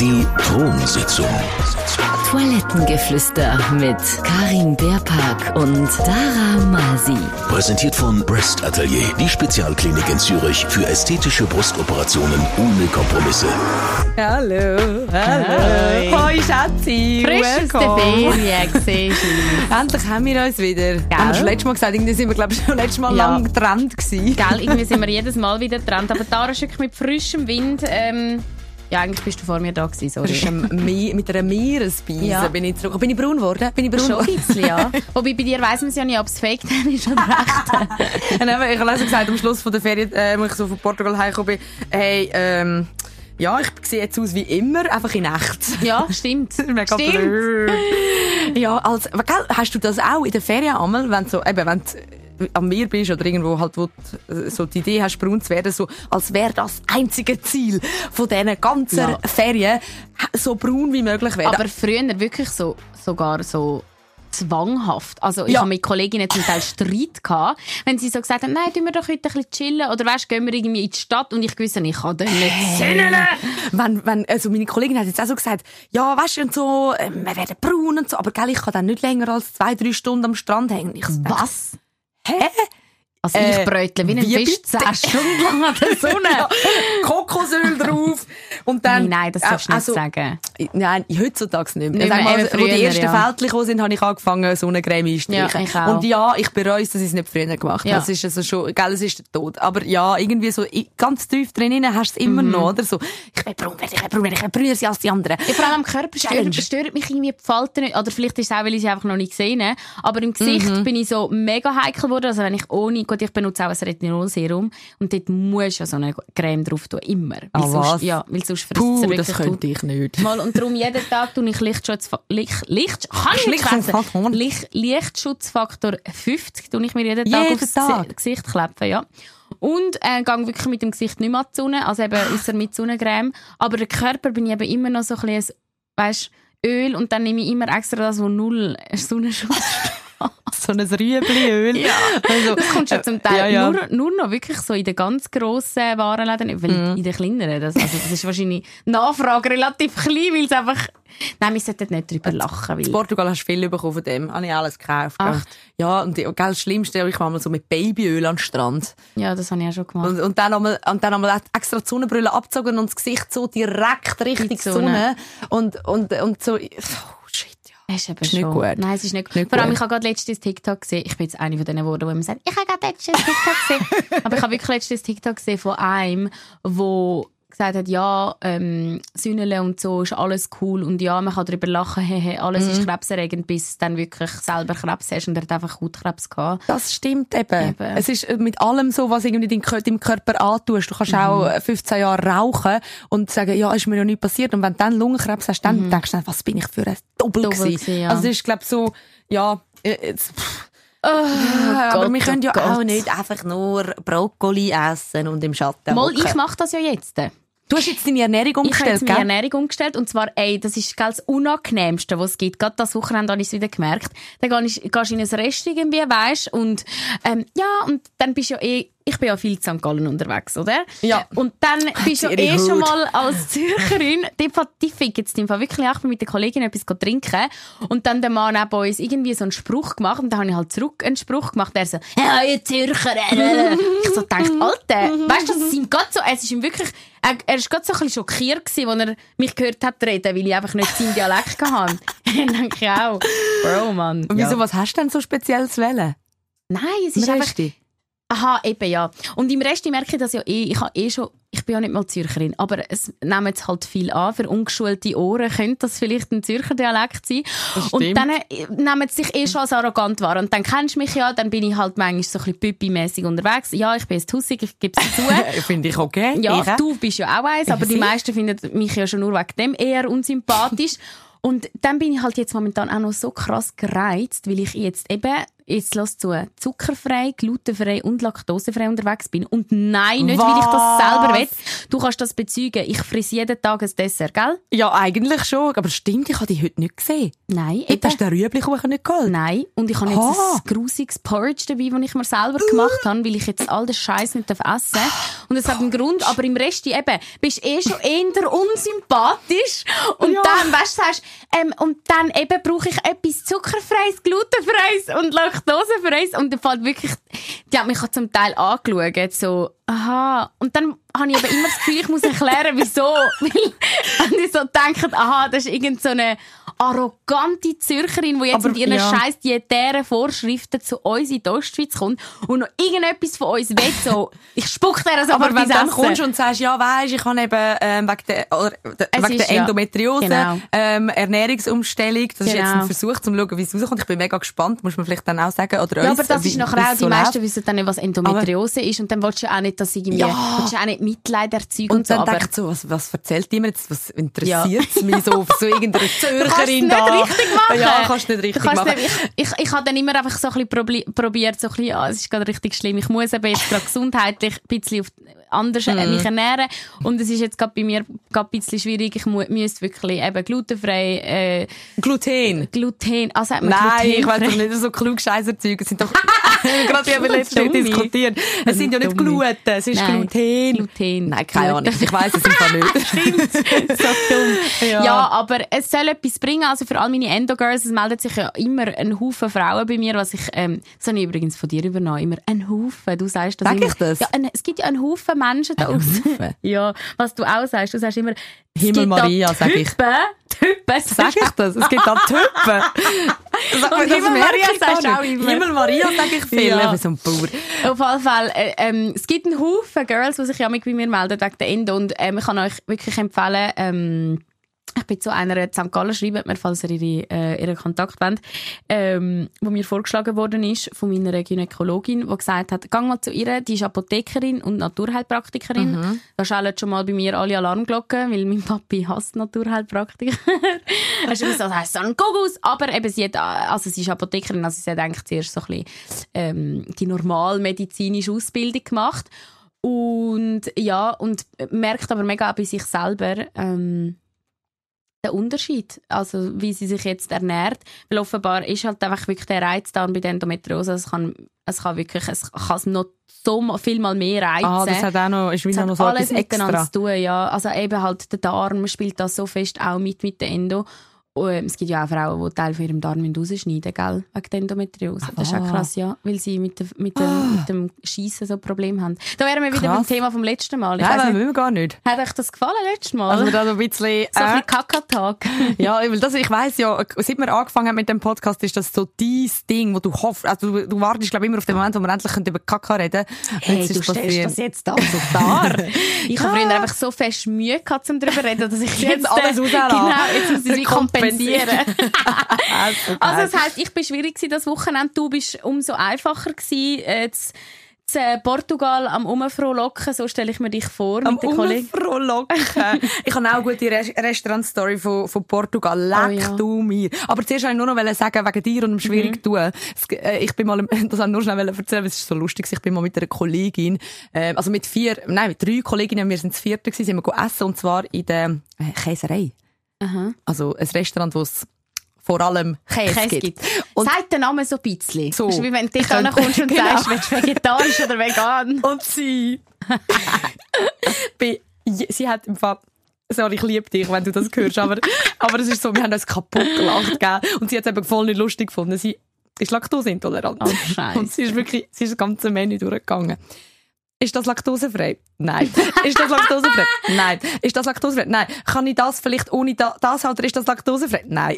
Die Thronsitzung. Toilettengeflüster mit Karin Beerpark und Sarah Masi. Präsentiert von Breast Atelier, die Spezialklinik in Zürich für ästhetische Brustoperationen ohne Kompromisse. Hallo, hallo. Hoi, Schatzi. Frisch aus der Ferien, siehst du. Endlich haben wir uns wieder. Haben wir schon letztes Mal gesagt, irgendwie sind wir, glaube ich, schon letztes Mal Ja. lang getrennt gewesen. Gell, irgendwie sind wir jedes Mal wieder dran. Aber da ist wirklich mit frischem Wind. Ähm, ja, eigentlich bist du vor mir da gewesen, sorry. Me- mit einer Meeresbeise Ja. bin ich zurück. Bin ich braun geworden? Bin ich braun Schon ein bisschen, ja. Wobei bei dir weiss man es ja nicht, ob es fake dann ist oder echt. Ich habe also gesagt, am Schluss von der Ferien, äh, als ich so von Portugal heimgekommen bin, hey, ähm, ja, ich sehe jetzt aus wie immer, einfach in echt. Ja, stimmt. Mega stimmt. blöd. Ja, als, aber gell, hast du das auch in der Ferien einmal, wenn du so, eben, wenn du am Meer bist oder irgendwo halt, wo du äh, so die Idee hast, braun zu werden, so, als wäre das einzige Ziel von diesen ganzen Ja. Ferien, so braun wie möglich werden. Aber früher wirklich so, sogar so zwanghaft. Also ich Ja. habe mit Kolleginnen zum Teil Streit gehabt, wenn sie so gesagt haben, nein, tun wir doch heute ein bisschen chillen oder weißt, gehen wir irgendwie in die Stadt und ich wusste, ich kann dann nicht sinnen. wenn, wenn, also meine Kollegin hat jetzt auch so gesagt, ja, weißt du, und so, äh, wir werden braun und so, aber gell, ich kann dann nicht länger als zwei, drei Stunden am Strand hängen. Ich Was? Hä? Also Äh, ich bräutle wie ein wie Fisch bitte? zehn Stunden lang an der Sonne. Kokosöl drauf. Und dann, Nein, nein, das darfst du nicht also, sagen. Nein, heutzutage nicht mehr. Nicht Sag mehr, mal, eben wo die ersten ja. Fältchen gekommen sind, habe ich angefangen, Sonnencreme einzustreichen. Ja. Und ja, ich bereue es, dass ich es nicht früher gemacht habe. Ja. Das ist also schon, gell, es ist der Tod. Aber ja, irgendwie so, ganz tief drinnen hast du es immer Mhm. noch, oder so. Ich will braun werden, ich will braun werden, ich will brüner sein als die anderen. Ja, vor allem am Körper stört, stört mich irgendwie die Falten nicht. Oder vielleicht ist es auch, weil ich sie einfach noch nicht gesehen habe. Aber im Gesicht Mhm. bin ich so mega heikel geworden. Also wenn ich ohne, gut, ich benutze auch ein Retinolserum. Und dort muss ja so eine Creme drauf tun. Immer. Weil Ah, sonst, was? Ja, weil sonst frisst Puh, das könnte ich nicht. Mal, und darum jeden Tag tue ich Lichtschutzfaktor, Licht, Licht, kann ich schwätzen. Licht, Lichtschutzfaktor 50 tue ich mir jeden Tag Jeden aufs Tag? Gesi- Gesicht kleben, ja. Und, äh, gehe wirklich mit dem Gesicht nicht mehr an die Sonne, also eben ausser mit Sonnencreme. Aber der Körper bin ich eben immer noch so ein bisschen, weißt, Öl und dann nehme ich immer extra das, wo null Sonnenschutz So ein Rüebliöl. Ja. Also, Das kommt schon zum Teil ja, ja. Nur, nur noch wirklich so in den ganz grossen Warenläden, weil Mhm. in den kleineren, das, also das ist wahrscheinlich Nachfrage relativ klein, weil es einfach, nein, wir sollten nicht drüber lachen, weil, In Portugal hast du viel bekommen von dem. Habe ich alles gekauft. Echt? Ja, und die- gell, das Schlimmste, ich war mal so mit Babyöl an den Strand. ja, das habe ich auch schon gemacht. Und, und dann einmal, und dann einmal extra die Sonnenbrille abgezogen und das Gesicht so direkt Richtung Sonne. Sonne. Und, und, und so, oh. Das ist Ist nicht schon. gut. Nein, es ist nicht, Nicht Vor allem, gut. ich habe gerade letztes TikTok gesehen. Ich bin jetzt eine von denen Worten, wo man sagt, ich habe gerade letztes TikTok gesehen. Aber ich habe wirklich letztes TikTok gesehen von einem, wo gesagt hat, ja, ähm, Sünnele und so ist alles cool und ja, man kann darüber lachen, hehe, alles Mhm. ist krebserregend, bis du dann wirklich selber Krebs hast und er hat einfach Hautkrebs gehabt. Das stimmt eben. Eben. Es ist äh, mit allem so, was irgendwie deinem Körper antust. Du kannst auch äh, 15 Jahre rauchen und sagen, ja, ist mir ja nichts passiert. Und wenn du dann Lungenkrebs hast, dann denkst du, was bin ich für ein Doppel, Doppel gewesen. ja. Also es ist, glaube so, ja, äh, jetzt, pff. Ja, aber Gott, wir können ja oh auch Gott. nicht einfach nur Brokkoli essen und im Schatten Mal, hocken. ich mache das ja jetzt. Du hast jetzt deine Ernährung Ich habe umgestellt, meine? Ernährung umgestellt und zwar, ey, das ist gell, das Unangenehmste, was es gibt. Gerade das Wochenende habe ich es wieder gemerkt. Dann gehst du in ein Rest irgendwie, weisst, und ähm, ja, und dann bist du ja eh, ich bin ja viel in St. Gallen unterwegs, oder? Ja. Und dann bist du ja eh schon Haut. mal als Zürcherin, die, die fick jetzt im Fall wirklich auch mit der Kollegin etwas trinken und dann der Mann neben uns irgendwie so einen Spruch gemacht und dann habe ich halt zurück einen Spruch gemacht, der so, ihr Zürcher, äh. ich so gedacht, Alter, weißt du, das ist ihm grad so, es ist ihm wirklich, er, er ist gerade so ein bisschen schockiert gewesen, als er mich gehört hat reden, weil ich einfach nicht seinen Dialekt hatte. dann denke ich auch, Bro, Mann. Und wieso, Ja. was hast du denn so speziell zu wählen? Nein, es ist einfach, Resti? Aha, eben ja. Und im Rest merke ich das ja eh. Ich habe eh schon, ich bin ja nicht mal Zürcherin, aber es nehmen jetzt halt viel an. Für ungeschulte Ohren könnte das vielleicht ein Zürcher Dialekt sein. Und dann äh, nehmen sie sich eh schon als arrogant wahr. Und dann kennst du mich ja, dann bin ich halt manchmal so ein bisschen püppi-mässig unterwegs. Ja, ich bin jetzt Tussig, ich gebe es zu. Finde ich okay. Ja, Ich du bist ja auch eins, aber die meisten finden mich ja schon nur wegen dem eher unsympathisch. Und dann bin ich halt jetzt momentan auch noch so krass gereizt, weil ich jetzt eben jetzt lass zu, zuckerfrei, glutenfrei und laktosefrei unterwegs bin. Und nein, nicht, weil ich das selber Was? will. Du kannst das bezeugen. Ich friss jeden Tag ein Dessert, gell? Ja, eigentlich schon. Aber stimmt, ich habe die heute nicht gesehen. Nein, Heute hast du den Rüeblikuchen nicht geholt. Nein, und ich habe jetzt ein grusiges Porridge dabei, das ich mir selber gemacht habe, weil ich jetzt all den Scheiß nicht essen darf. Und es hat einen Grund, aber im Rest eben, bist eh schon eher unsympathisch. Und Ja. dann, weißt du, sagst, ähm, und dann eben brauche ich etwas zuckerfreies, glutenfreies und laktosefreies. Und dann fällt wirklich, die hat mich auch zum Teil angeschaut, so, aha. Und dann habe ich aber immer das Gefühl, ich muss erklären, wieso. Weil, und ich so denken, aha, das ist irgend so arrogante Zürcherin, die jetzt Aber, mit ihren ja. scheiß dietären Vorschriften zu uns in die Ostschweiz kommt und noch irgendetwas von uns will, so, ich spuck dir das Aber aber wenn du dann kommst und sagst, ja, weisst, ich habe eben ähm, wegen der, oder, wegen ist der ja- Endometriose genau. ähm, Ernährungsumstellung, das ist jetzt Genau. ein Versuch, um zu schauen, wie es rauskommt. Ich bin mega gespannt, muss man vielleicht dann auch sagen. Oder Ja, uns, aber das wie- ist nachher auch, es die so meisten läuft. wissen dann nicht, was Endometriose ist und dann willst du ja auch nicht, dass irgendwie, Ja. willst du auch nicht Mitleid erzeugen und, Und so, dann aber denkt so, was, was erzählt die mir jetzt? Was interessiert es mich so, so irgendeine Du kannst es Zürcherin nicht da? richtig machen. Ja, kannst du nicht richtig kannst machen. Nicht, ich, ich, ich habe dann immer einfach so ein bisschen probi- probiert, so ein bisschen, ja, es ist gerade richtig schlimm. Ich muss eben jetzt gerade gesundheitlich ein bisschen auf, anders äh, mich ernähren. Und es ist jetzt gerade bei mir ein bisschen schwierig. Ich müsste wirklich eben glutenfrei, äh, Gluten. Gluten, also sagt man Nein, ich weiß glutenfrei? doch nicht, so klugscheißer Zeug. Es sind doch, gerade letztens dumme. diskutiert. Es sind ja nicht. Gluten, es ist Nein, Gluten. Gluten. Nein, keine. Ahnung. Ich weiss es einfach nicht. Stimmt. so dumm. Ja. Ja. aber es soll etwas bringen. Also für all meine Endo-Girls, es meldet sich ja immer ein Haufen Frauen bei mir, was ich, ähm, das habe ich übrigens von dir übernommen. Immer ein Haufen. Du sagst das Sag immer. ich das? Ja, ein, es gibt ja einen Haufen Menschen da draussen. Haufen? Ja, was du auch sagst. Du sagst immer, Himmel Maria, sag ich. Typen. Typen. Sag ich das? Es gibt da das Himmel Maria sagst du auch immer. Himmel Maria sag ich viel. Ja. Ich so ein Bauer. Auf jeden Fall, äh, ähm, es gibt einen Haufen Girls, die sich ja mit bei mir melden wegen der Endo und ähm, ich kann euch wirklich empfehlen, ähm, ich bin zu einer in St. Gallen, schreibt mir, falls ihr ihre, äh, ihren Kontakt wollt, ähm, wo mir vorgeschlagen worden ist von meiner Gynäkologin, die gesagt hat, gang mal zu ihr, die ist Apothekerin und Naturheilpraktikerin. Mhm. Da schallen schon mal bei mir alle Alarmglocken, weil mein Papi hasst Naturheilpraktiker. Hast du gesagt, das heisst so ein Gugus. Aber eben, sie hat, also sie ist Apothekerin, also sie hat eigentlich zuerst so ein bisschen, ähm, die normalmedizinische Ausbildung gemacht. Und, ja, und merkt aber mega auch bei sich selber, ähm, den Unterschied, also wie sie sich jetzt ernährt, weil offenbar ist halt einfach wirklich der Reiz da bei der Endometriose, es kann, es kann wirklich, es kann es noch so viel mal mehr reizen. Ah, das hat auch noch, ist wieder noch so alles etwas extra. zu tun, ja. Also eben halt der Darm spielt da so fest auch mit mit der Endo. Und, ähm, es gibt ja auch Frauen, die Teil von ihrem Darm rausschneiden gell? Wegen der Endometriose. Das ist auch Ah. krass, ja. Weil sie mit, der, mit, dem, mit dem Schiessen so Probleme haben. Da wären wir wieder beim Krass. Thema vom letzten Mal. Ich Nein, weiss das wollen wir gar nicht. hat euch das gefallen letztes Mal? Also da so ein bisschen... so ein äh, bisschen Kakatag. Ja, weil das, ich weiss ja, seit wir angefangen haben mit dem Podcast, ist das so dein Ding, wo du hoffst, also du, du wartest, glaube ich, immer auf den Moment, wo wir endlich über Kaka reden können. Hey, Jetzt du ist stellst passiert. das jetzt da so dar. ich habe früher einfach so fest Mühe gehabt, um darüber zu reden, dass ich jetzt jetzt, alles äh, rauslassen. Genau, jetzt muss ich wie kompensieren. also, Also das heisst, ich bin schwierig das Wochenende. Du bist umso einfacher gewesen. Äh, zu, zu Portugal am Umfrohlocken, so stelle ich mir dich vor Am. Umfrohlocken. ich habe auch eine gute Re Restaurant-Story von, von Portugal. Leck Oh ja. Mhm. du mir. Aber zuerst wollte ich nur noch sagen, wegen dir und dem schwierig tun. Es, äh, ich bin mal, das habe ich nur schnell erzählen, weil es ist so lustig. Ich bin mal mit einer Kollegin, äh, also mit vier, nein, mit drei Kolleginnen, wir sind das vierte gewesen, sind wir essen und zwar in der äh, Käserei. Aha. Also ein Restaurant, wo es vor allem Käse, Käse gibt. Und- Sagt der Name so ein bisschen. So. Du, wie wenn du dich Könnte- kommst und Genau. sagst, willst du vegetarisch oder vegan? Und sie, sie hat im Fall, sorry, ich liebe dich, wenn du das hörst, aber, aber es ist so, wir haben uns kaputt gelacht, gell? Und sie hat es eben voll nicht lustig gefunden. Sie ist laktoseintolerant. Oh. Und sie ist wirklich, sie ist das ganze Menü durchgegangen. Ist das laktosefrei? Nein. Ist das laktosefrei? Nein. Ist das laktosefrei? Nein. Kann ich das vielleicht ohne da, das oder ist das laktosefrei? Nein.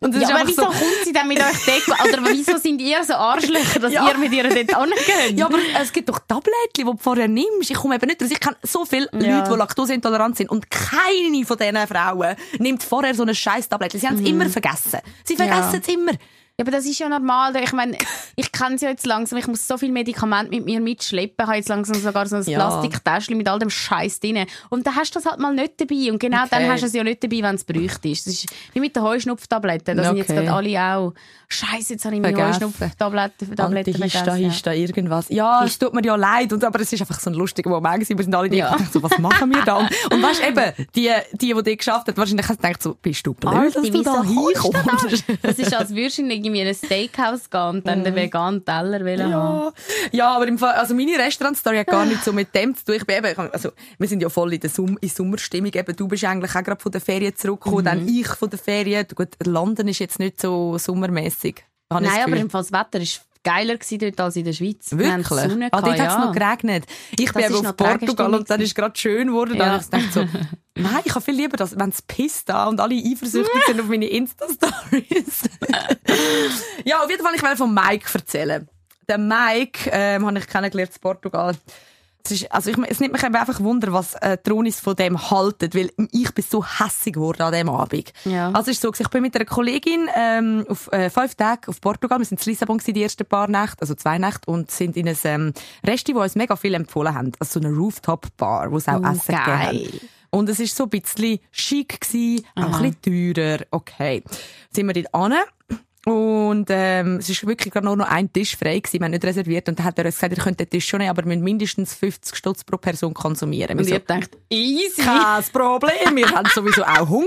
Und es Ja, ist aber wieso so, kommt sie dann mit euch dort? Oder wieso sind ihr so Arschlöcher, dass Ja. ihr mit ihr dort hingeht? Ja, aber es gibt doch Tabletten, die du vorher nimmst. Ich komme eben nicht raus. Ich kenne so viele Ja. Leute, die laktoseintolerant sind. Und keine von diesen Frauen nimmt vorher so eine scheiß Tablette. Sie haben es immer vergessen. Sie vergessen es immer. Ja, aber das ist ja normal. Ich meine, ich kenne es ja jetzt langsam. Ich muss so viel Medikament mit mir mitschleppen. Ich habe jetzt langsam sogar so ein Ja. Plastiktäschchen mit all dem Scheiß drin. Und dann hast du das halt mal nicht dabei. Und genau dann Okay. hast du es ja nicht dabei, wenn es bräuchte. Das ist wie mit den Heuschnupftabletten. Da sind jetzt Okay. gerade alle auch. Scheiße, jetzt habe ich meine. Heuschnupftabletten Tabletten vergessen. Hista, irgendwas. Ja, es tut mir ja leid, und, aber es ist einfach so ein lustiger Moment. Wir sind alle Ja. so, was machen wir da? Und, und weißt eben, die, die, die die geschafft hat, wahrscheinlich hat gedacht so, bist du blöd, Alter, dass du da kommst du da? hinkommst? Das ist, als würdest du irgendwie in ein Steakhouse gehen und dann den veganen Teller wollen haben. Ja, ja, aber im Fall, also meine Restaurantstory hat gar nicht so mit dem zu tun. Ich bin eben, also, wir sind ja voll in der Sum in Sommerstimmung. Eben, du bist eigentlich auch gerade von der Ferien zurückgekommen, Mhm. dann ich von der Ferien. Gut, London ist jetzt nicht so sommermäßig. ich Nein, aber im Fall das Wetter war geiler gewesen dort als in der Schweiz. Wirklich? Sonne ah, dort hat es ja. noch geregnet. Ich Das bin eben ist auf Portugal und dann ist es gerade schön geworden. Dann Ja. habe ich gedacht so, nein, ich habe viel lieber, dass, wenn es pisst da und alle eifersüchtig sind auf meine Insta-Stories. ja, auf jeden Fall, ich will von Mike erzählen. Der Mike ähm, habe ich kennengelernt in Portugal. Es, ist, also ich, es nimmt mich einfach Wunder, was äh, die Ronis von dem halten, weil ich bin so hässig geworden an dem Abend. Ja. Also es ist so, ich bin mit einer Kollegin ähm, auf äh, fünf Tage auf Portugal, wir sind in Lissabon gewesen, die ersten paar Nächte, also zwei Nächte, und sind in einem ähm, Resti, wo uns mega viel empfohlen haben, also so eine Rooftop-Bar, wo es auch Oh, Essen gegeben geil. hat. Und es ist so ein bisschen chic gewesen, auch ein bisschen teurer, okay. Sind wir dort an und ähm, es ist wirklich gerade nur noch ein Tisch frei gewesen, wir haben nicht reserviert und dann hat er uns gesagt, ihr könnt den Tisch schon nehmen, aber wir müssen mindestens 50 Stutz pro Person konsumieren. Und Wir ihr denkt, easy. kein Problem, wir haben sowieso auch Hunger.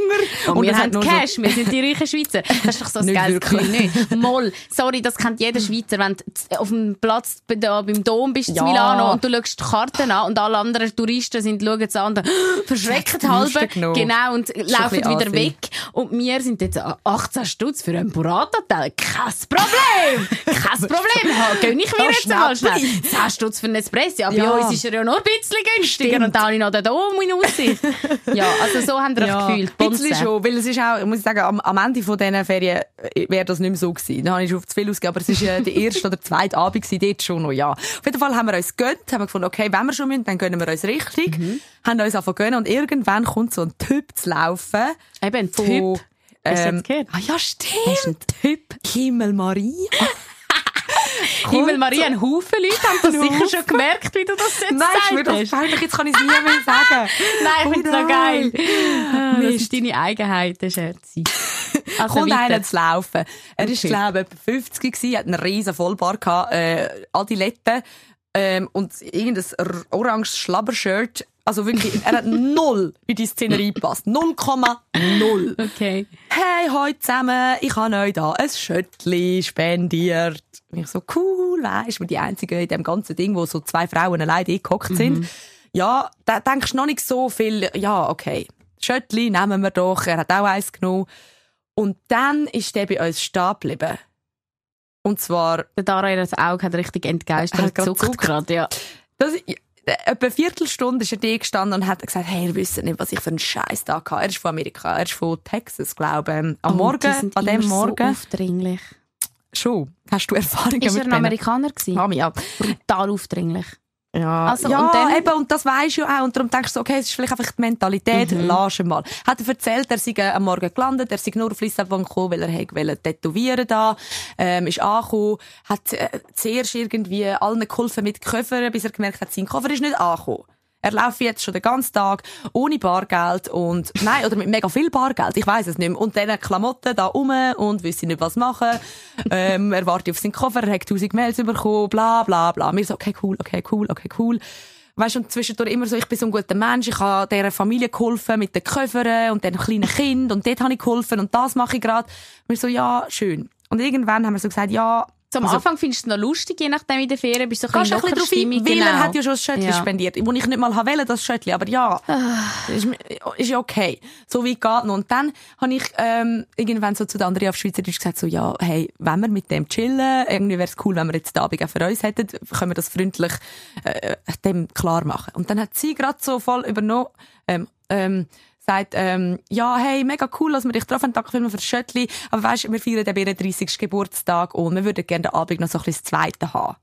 Und, wir es hat haben nur so- Cash, wir sind die reichen Schweizer. Das ist doch so ein geiles. Gefühl. Nicht. Moll, sorry, das kennt jeder Schweizer. Wenn du auf dem Platz da beim Dom bist in Ja. Milano und du schaust die Karten an und alle anderen Touristen sind, schauen es an und verschrecken Die halber. Genau, und laufen wieder weg. Und wir sind jetzt an 18 Stutz für ein Burrata-Teil. Kein Problem! Kein Problem! Gönn ich mir jetzt mal schnell. 10 Stutz für ein Espresso. Ja, bei Ja. uns ist er ja noch ein bisschen günstiger. Und da habe ich noch den Dom in Aussicht. ja, also so haben wir ja, gefühlt. Ein bisschen schon, weil es ist auch, muss ich sagen, am, am Ende von diesen Ferien äh, wäre das nicht mehr so gewesen. Da habe ich schon zu viel ausgegeben, aber es ist äh, der erste oder zweite Abend gewesen, dort schon noch, ja. Auf jeden Fall haben wir uns gegönnt, haben wir gefunden, okay, wenn wir schon müssen, dann gönnen wir uns richtig. Mhm. Haben uns angefangen gönnen und irgendwann kommt so ein Typ zu laufen. Eben ein Typ. Ähm? Ah ja, stimmt. Typ. Himmel Maria. Himmel Maria, ein Haufen Leute haben das sicher schon gemerkt, wie du das jetzt Nein, mir gesagt das peinlich, jetzt kann ich es nie mehr sagen. Nein, ich Oh finde es so nein. geil. Ah, Das ist deine Eigenheit, der Scherzi. Also kommt einer zu laufen. Er Okay. glaube ich, etwa 50 gewesen, hat einen riesen Vollbar gehabt, äh, Adiletten, ähm, und irgendein oranges Schlabbershirt. Also wirklich, er hat null in die Szenerie gepasst. 0,0. Okay. Hey, heute zusammen, ich habe euch da ein Schöttli spendiert. Und ich so, cool, weisst du, die Einzige in dem ganzen Ding, wo so zwei Frauen alleine gehockt sind. Ja, da denkst du noch nicht so viel, ja, okay. Schöttli nehmen wir doch, er hat auch eins genommen. Und dann ist der bei uns stehen geblieben. Und zwar, Der Dara, ihr Auge hat richtig Er entgeistert. hat zuckt. gerade, ja. das, etwa eine Viertelstunde ist er da gestanden und hat gesagt, hey, ihr wisst nicht, was ich für einen Scheiß da hatte. Er ist von Amerika, er ist von Texas, glaube ich. Ähm, Am Oh, Morgen, an dem Morgen. So aufdringlich. Schon. Hast du Erfahrungen Ist mit er ein denen? Amerikaner gewesen? Mami, ja. Brutal aufdringlich. Ja, Also, ja und dann- eben, und das weisst du ja auch. Und darum denkst du, okay, es ist vielleicht einfach die Mentalität, Mhm. lass ihn mal. Hat er erzählt, er sei äh, am Morgen gelandet, er sei nur auf Lissabon gekommen, weil er wollte tätowieren da, ähm, ist angekommen, hat äh, zuerst irgendwie allen geholfen mit Koffer, bis er gemerkt hat, sein Koffer ist nicht angekommen. Er läuft jetzt schon den ganzen Tag ohne Bargeld und, nein, oder mit mega viel Bargeld, ich weiß es nicht mehr. Und dann Klamotten da rum und wüsste nicht, was machen. ähm, er wartet auf seinen Koffer, er hat tausend Mails bekommen, bla, bla, bla. Mir so, okay, cool, okay, cool, okay, cool. Weißt du, und zwischendurch immer so, ich bin so ein guter Mensch, ich habe dieser Familie geholfen mit den Koffern und den kleinen Kind und dort habe ich geholfen und das mache ich gerade. Wir so, ja, schön. Und irgendwann haben wir so gesagt, ja, Am also- Anfang findest du es noch lustig, je nachdem in der Ferien bist du so Gehst du ein bisschen drauf ein, weil genau. er hat ja schon ein Schöttli Ja. spendiert, wo ich nicht mal wollte, das Schöttli, aber ja, ist, mir- ist ja okay. So weit geht noch. Und dann habe ich ähm, irgendwann so zu der Andrea auf Schweizerdeutsch gesagt, so, ja, hey, wenn wir mit dem chillen, irgendwie wäre es cool, wenn wir jetzt den Abend auch für uns hätten, können wir das freundlich äh, dem klar machen. Und dann hat sie gerade so voll übernommen, ähm, ähm, sagt, ähm, ja, hey, mega cool, dass wir dich getroffen haben, danke vielmals für das Schöttli, aber weißt, wir feiern ihren 30. Geburtstag und wir würden gerne den Abend noch so ein bisschen das Zweite haben.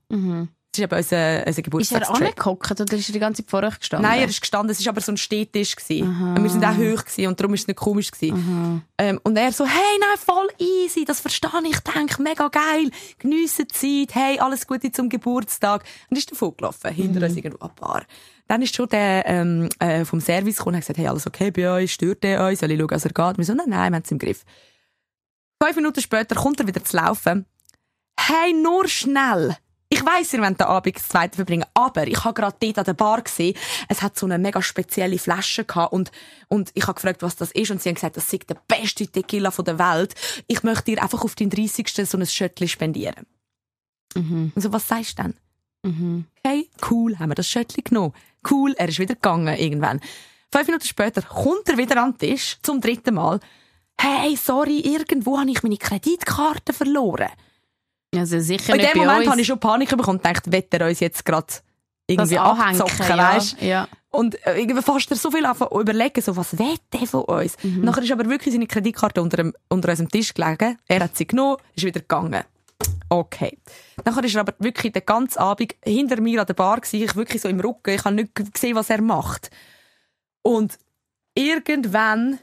Das ist eben unser, unser Ist er Geburtstagstrack. angehockt oder ist er die ganze Zeit vor euch gestanden? Nein, er ist gestanden. Es war aber so ein Stehtisch. Und wir sind auch hoch gewesen, und darum ist es nicht komisch. gewesen. Ähm, und er so, hey, nein, voll easy, das verstehe ich. Denke, mega geil. Geniessen die Zeit. Hey, alles Gute zum Geburtstag. Und ist davon gelaufen. Hinter uns irgendwo ein paar. Dann ist schon der ähm, äh, vom Service gekommen und hat gesagt, hey, alles okay bei euch? Stört er euch? Soll ich schauen, was er geht? Wir so, nein, nein, wir haben es im Griff. Fünf Minuten später kommt er wieder zu laufen. Hey, nur schnell. Ich weiss, ihr wollt den Abend das zweite verbringen, aber ich habe gerade dort an der Bar gesehen, es hat so eine mega spezielle Flasche gehabt und, und ich habe gefragt, was das ist und sie haben gesagt, das sei der beste Tequila von der Welt. Ich möchte dir einfach auf deinen 30. so ein Schöttli spendieren. Mhm. Und so, was sagst du denn? Mhm. Okay, cool, haben wir das Schöttli genommen. Cool, er ist wieder gegangen irgendwann. Fünf Minuten später kommt er wieder an den Tisch, zum dritten Mal. Hey, sorry, irgendwo habe ich meine Kreditkarte verloren. Also sicher In dem Moment habe ich schon Panik bekommen und gedacht, wird er uns jetzt gerade irgendwie abzocken, ja. weißt? ja. Und äh, irgendwie fast er so viel anfangen überlegen, so, was will der von uns? Mhm. Nachher ist aber wirklich seine Kreditkarte unter, dem, unter unserem Tisch gelegen. Er hat sie genommen, ist wieder gegangen. Okay. Nachher ist er aber wirklich den ganzen Abend hinter mir an der Bar gewesen, ich wirklich so im Rücken, ich habe nicht gesehen, was er macht. Und irgendwann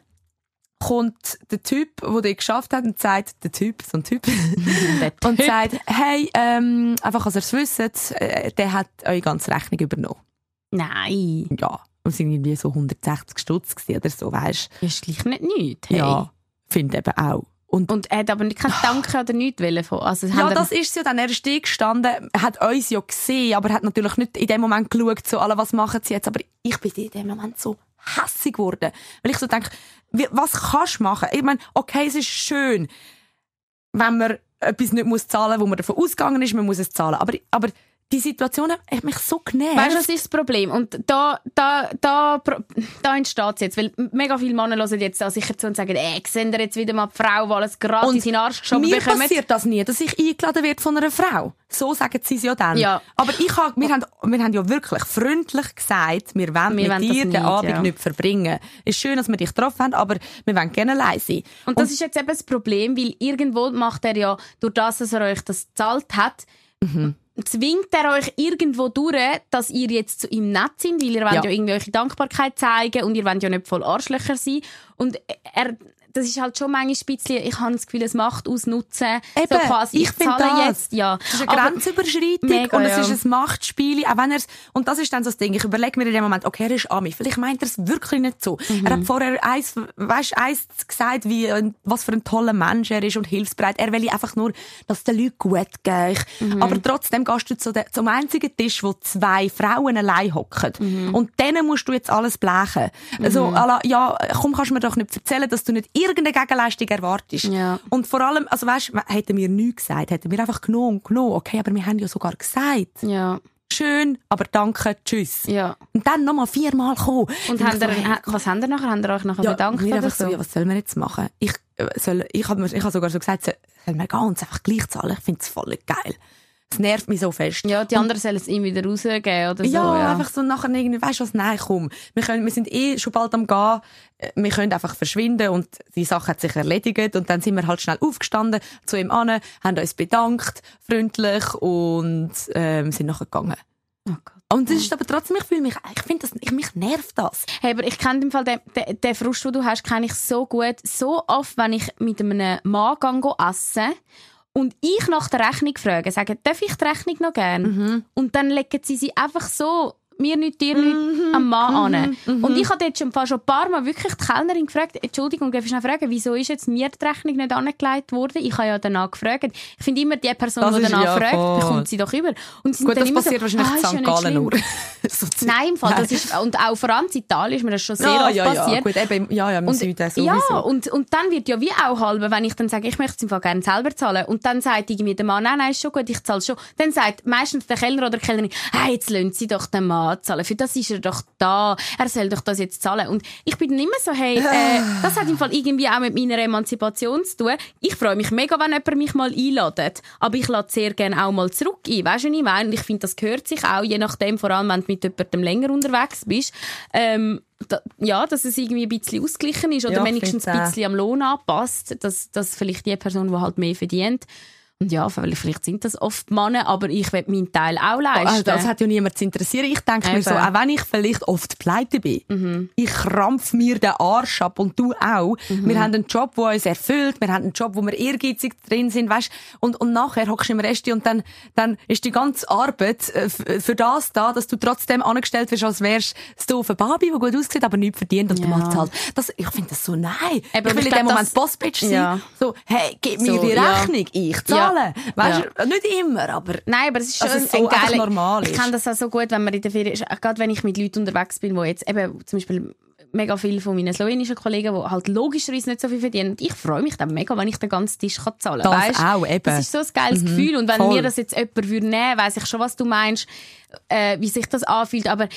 kommt der Typ, der den geschafft hat und sagt, der Typ, so ein Typ, und sagt, hey, ähm, einfach, als ihr es wisst, äh, der hat eure ganze Rechnung übernommen. Nein, Ja. Und es waren irgendwie so 160 Stutz oder so, weißt das ist gleich nicht nichts. Hey. Ja. Finde eben auch. Und, Und er hat aber nicht kein Danke oder nichts wollen von. Also, ja, das ist ja dann. Er ist gestanden, hat uns ja gesehen, aber hat natürlich nicht in dem Moment geschaut, so, alle, was machen sie jetzt? Aber ich bin in dem Moment so hässig geworden. Weil ich so denke, was kannst du machen? Ich meine, okay, es ist schön, wenn man etwas nicht muss zahlen, wo man davon ausgegangen ist, man muss es zahlen. Aber, aber die Situation hat mich so genervt. Weißt du, was ist das Problem? Und da, da, da, da entsteht es jetzt. Weil mega viele Männer hören jetzt da sicher zu und sagen, ey, sehen ihr jetzt wieder mal die Frau, die alles gratis in den Arsch geschoben mir bekommt? passiert das nie, dass ich eingeladen werde von einer Frau. So sagen sie es ja dann. Ja. Aber ich hab, wir, haben, wir haben ja wirklich freundlich gesagt, wir wollen Wir mit wollen dir den nicht, Abend ja. nicht verbringen. Ist schön, dass wir dich getroffen haben, aber wir wollen gerne allein sein. Und das ist jetzt eben das Problem, weil irgendwo macht er ja, durch das, dass er euch das gezahlt hat, Mhm. Zwingt er euch irgendwo durch, dass ihr jetzt zu ihm nett sind, weil ihr wollt Ja. ja irgendwie eure Dankbarkeit zeigen und ihr wollt ja nicht voll Arschlöcher sein. Und er, das ist halt schon manchmal ein bisschen, ich habe das Gefühl, es macht ausnutzen. Eben, so quasi, ich ich zahle das. jetzt, ja. Es ist eine Aber- Grenzüberschreitung Mega, und es ja. ist ein Machtspiel, auch wenn er's, und das ist dann so das Ding, ich überlege mir in dem Moment, okay, er ist Ami, vielleicht meint er es wirklich nicht so. Mhm. Er hat vorher eins, weißt, eins gesagt, wie, was für ein toller Mensch er ist und hilfsbereit. Er will einfach nur, dass es den Leuten gut geht. Mhm. Aber trotzdem gehst du zu de, zum einzigen Tisch, wo zwei Frauen allein hocken. Mhm. Und denen musst du jetzt alles blechen. Also, à la, ja, komm, kannst du mir doch nicht erzählen, dass du nicht irgendeine Gegenleistung erwartest. Ja. Und vor allem, also weißt, hätten wir nichts gesagt, hätten wir einfach genommen und genommen. Okay, aber wir haben ja sogar gesagt, Ja, schön, aber danke, tschüss. ja. Und dann nochmal viermal kommen. Und habt so, ihr, hey, was habt ihr nachher? Habt ihr euch nachher ja, bedankt wir einfach so, ja, was sollen wir jetzt machen? Ich, äh, soll, ich habe ich hab sogar so gesagt, soll- sollen wir ganz einfach gleich zahlen? Ich finde es voll geil. Es nervt mich so fest. Ja, die anderen sollen es ihm wieder rausgeben oder so. ja, Ja, einfach so nachher irgendwie, weißt du was, nein, komm. Wir, können, wir sind eh schon bald am Gehen. Äh, Wir können einfach verschwinden und die Sache hat sich erledigt. Und dann sind wir halt schnell aufgestanden zu ihm an, haben uns bedankt, freundlich und ähm, sind nachher gegangen. Oh Gott. Und das ist aber trotzdem, ich fühle mich, ich finde das, ich, mich nervt das. Hey, aber ich kenne im Fall den, den, den Frust, den du hast, kenne ich so gut. So oft, wenn ich mit einem Mann gehe, go essen und ich nach der Rechnung frage, sage, darf ich die Rechnung noch gern? Und dann legen sie sie einfach so, mir nicht, dir nicht, am Mann an. Und ich habe jetzt schon, fast schon ein paar Mal wirklich die Kellnerin gefragt, Entschuldigung, darf ich schnell fragen, wieso ist jetzt mir die Rechnung nicht angelegt worden? Ich habe ja danach gefragt. Ich finde immer, die Person, Das die danach ja fragt, voll. bekommt sie doch über. Und sie Gut, das passiert so, wahrscheinlich ah, in ja St. Gallen nur. So. Nein, im Fall, Nein. das ist, und auch vor allem in Italien ist mir das schon sehr ja, oft ja, ja, passiert. gut, eben, ja, ja, im Und, Süden sowieso. ja, und, und dann wird ja wie auch halbe, wenn ich dann sage, ich möchte es im Fall gerne selber zahlen. Und dann sagt irgendwie der Mann, nein, nein, ist schon gut, ich zahle schon. Dann sagt meistens der Kellner oder die Kellnerin, hey, jetzt lassen Sie doch den Mann zahlen. Für das ist er doch da. Er soll doch das jetzt zahlen. Und ich bin dann immer so, hey, äh, das hat im Fall irgendwie auch mit meiner Emanzipation zu tun. Ich freue mich mega, wenn jemand mich mal einladet. Aber ich lade sehr gerne auch mal zurück ein. Weißt du, was ich meine? Und ich finde, das gehört sich auch, je nachdem, vor allem, wenn du mit jemandem länger unterwegs bist. Ähm, da, ja, dass es irgendwie ein bisschen ausgeglichen ist oder Ja, ich wenigstens ein bisschen am Lohn anpasst, dass, dass vielleicht die Person, die halt mehr verdient. Und ja, vielleicht sind das oft Männer, aber ich will meinen Teil auch leisten. Also das hat ja niemand zu interessieren. Ich denke mir so, auch wenn ich vielleicht oft pleite bin, ich krampf mir den Arsch ab und du auch. Wir haben einen Job, der uns erfüllt, wir haben einen Job, wo wir ehrgeizig drin sind, weißt? Und, und nachher hockst du im Resti und dann, dann ist die ganze Arbeit äh, für das da, dass du trotzdem angestellt wirst, als wärst das doofe Babi, das gut aussieht, aber nichts verdient und du Ja. machst halt. Das, ich finde das so, nein. Eben, ich will ich in dem Moment Bossbitch sein. Ja. So, hey, gib mir So, die ja. Rechnung, ich zahle. Ja. Weißt Ja. nicht immer, aber Nein, aber es ist schon ein so geiler- normal Ich kenne das auch so gut, wenn man in der Ferien ist. Gerade wenn ich mit Leuten unterwegs bin, die jetzt eben zum Beispiel mega viele von meinen slowenischen Kollegen, die halt logischerweise nicht so viel verdienen. Und ich freue mich dann mega, wenn ich den ganzen Tisch kann zahlen Das kann. Weisst? auch, eben. Das ist so ein geiles Gefühl. Und wenn voll. mir das jetzt jemand würde nehmen, weiss ich schon, was du meinst, äh, wie sich das anfühlt. Aber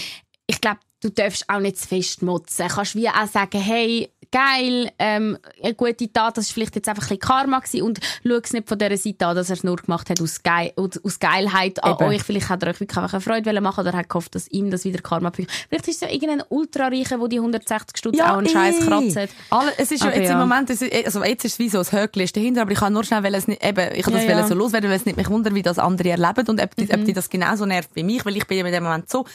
ich glaube, du darfst auch nicht zu fest motzen. Du kannst wie auch sagen, hey, geil, ähm, eine gute Tat, das war vielleicht jetzt einfach ein bisschen Karma gewesen und schau es nicht von dieser Seite an, dass er es nur gemacht hat aus, Geil, aus Geilheit an Eben. euch. Vielleicht hat er euch wirklich einfach eine Freude machen oder hat gehofft, dass ihm das wieder Karma bringt. Vielleicht ist es ja irgendein Ultrareicher, der die 160 Stutz auch einen Scheiß eh. kratzt. Alle, es ist ja Aber jetzt ja. im Moment, es ist, also jetzt ist es wie so ein Höckchen dahinter, aber ich kann nur schnell, weil es nicht, eben, ich kann das Ja, ja. so loswerden, weil es nicht mich wundert, wie das andere erleben und ob die, Mhm. ob die das genauso nervt wie mich, weil ich bin in dem Moment so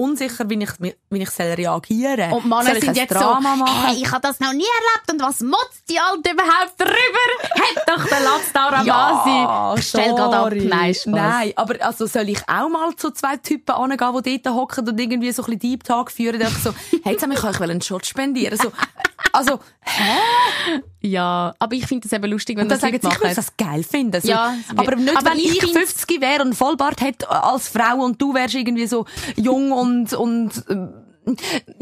unsicher, wie ich, wie ich soll reagieren. Und Männer soll ich sind jetzt Drama so, machen? hey, ich habe das noch nie erlebt und was motzt die Alte überhaupt drüber? Hat doch der Latz ja, Stell grad ab. Nein, Spaß. Nein, aber also soll ich auch mal zu zwei Typen angehen, die dort hocken und irgendwie so ein bisschen Deep Talk führen, einfach so, hey, jetzt ich euch einen Shot spendieren. So, also, Ja, aber ich finde das eben lustig, wenn Und dann das sagen sie, ich würde das geil finden. So. Ja, aber nicht, aber wenn ich ich find's- 50 wäre und Vollbart hätte als Frau und du wärst irgendwie so jung und, und ähm,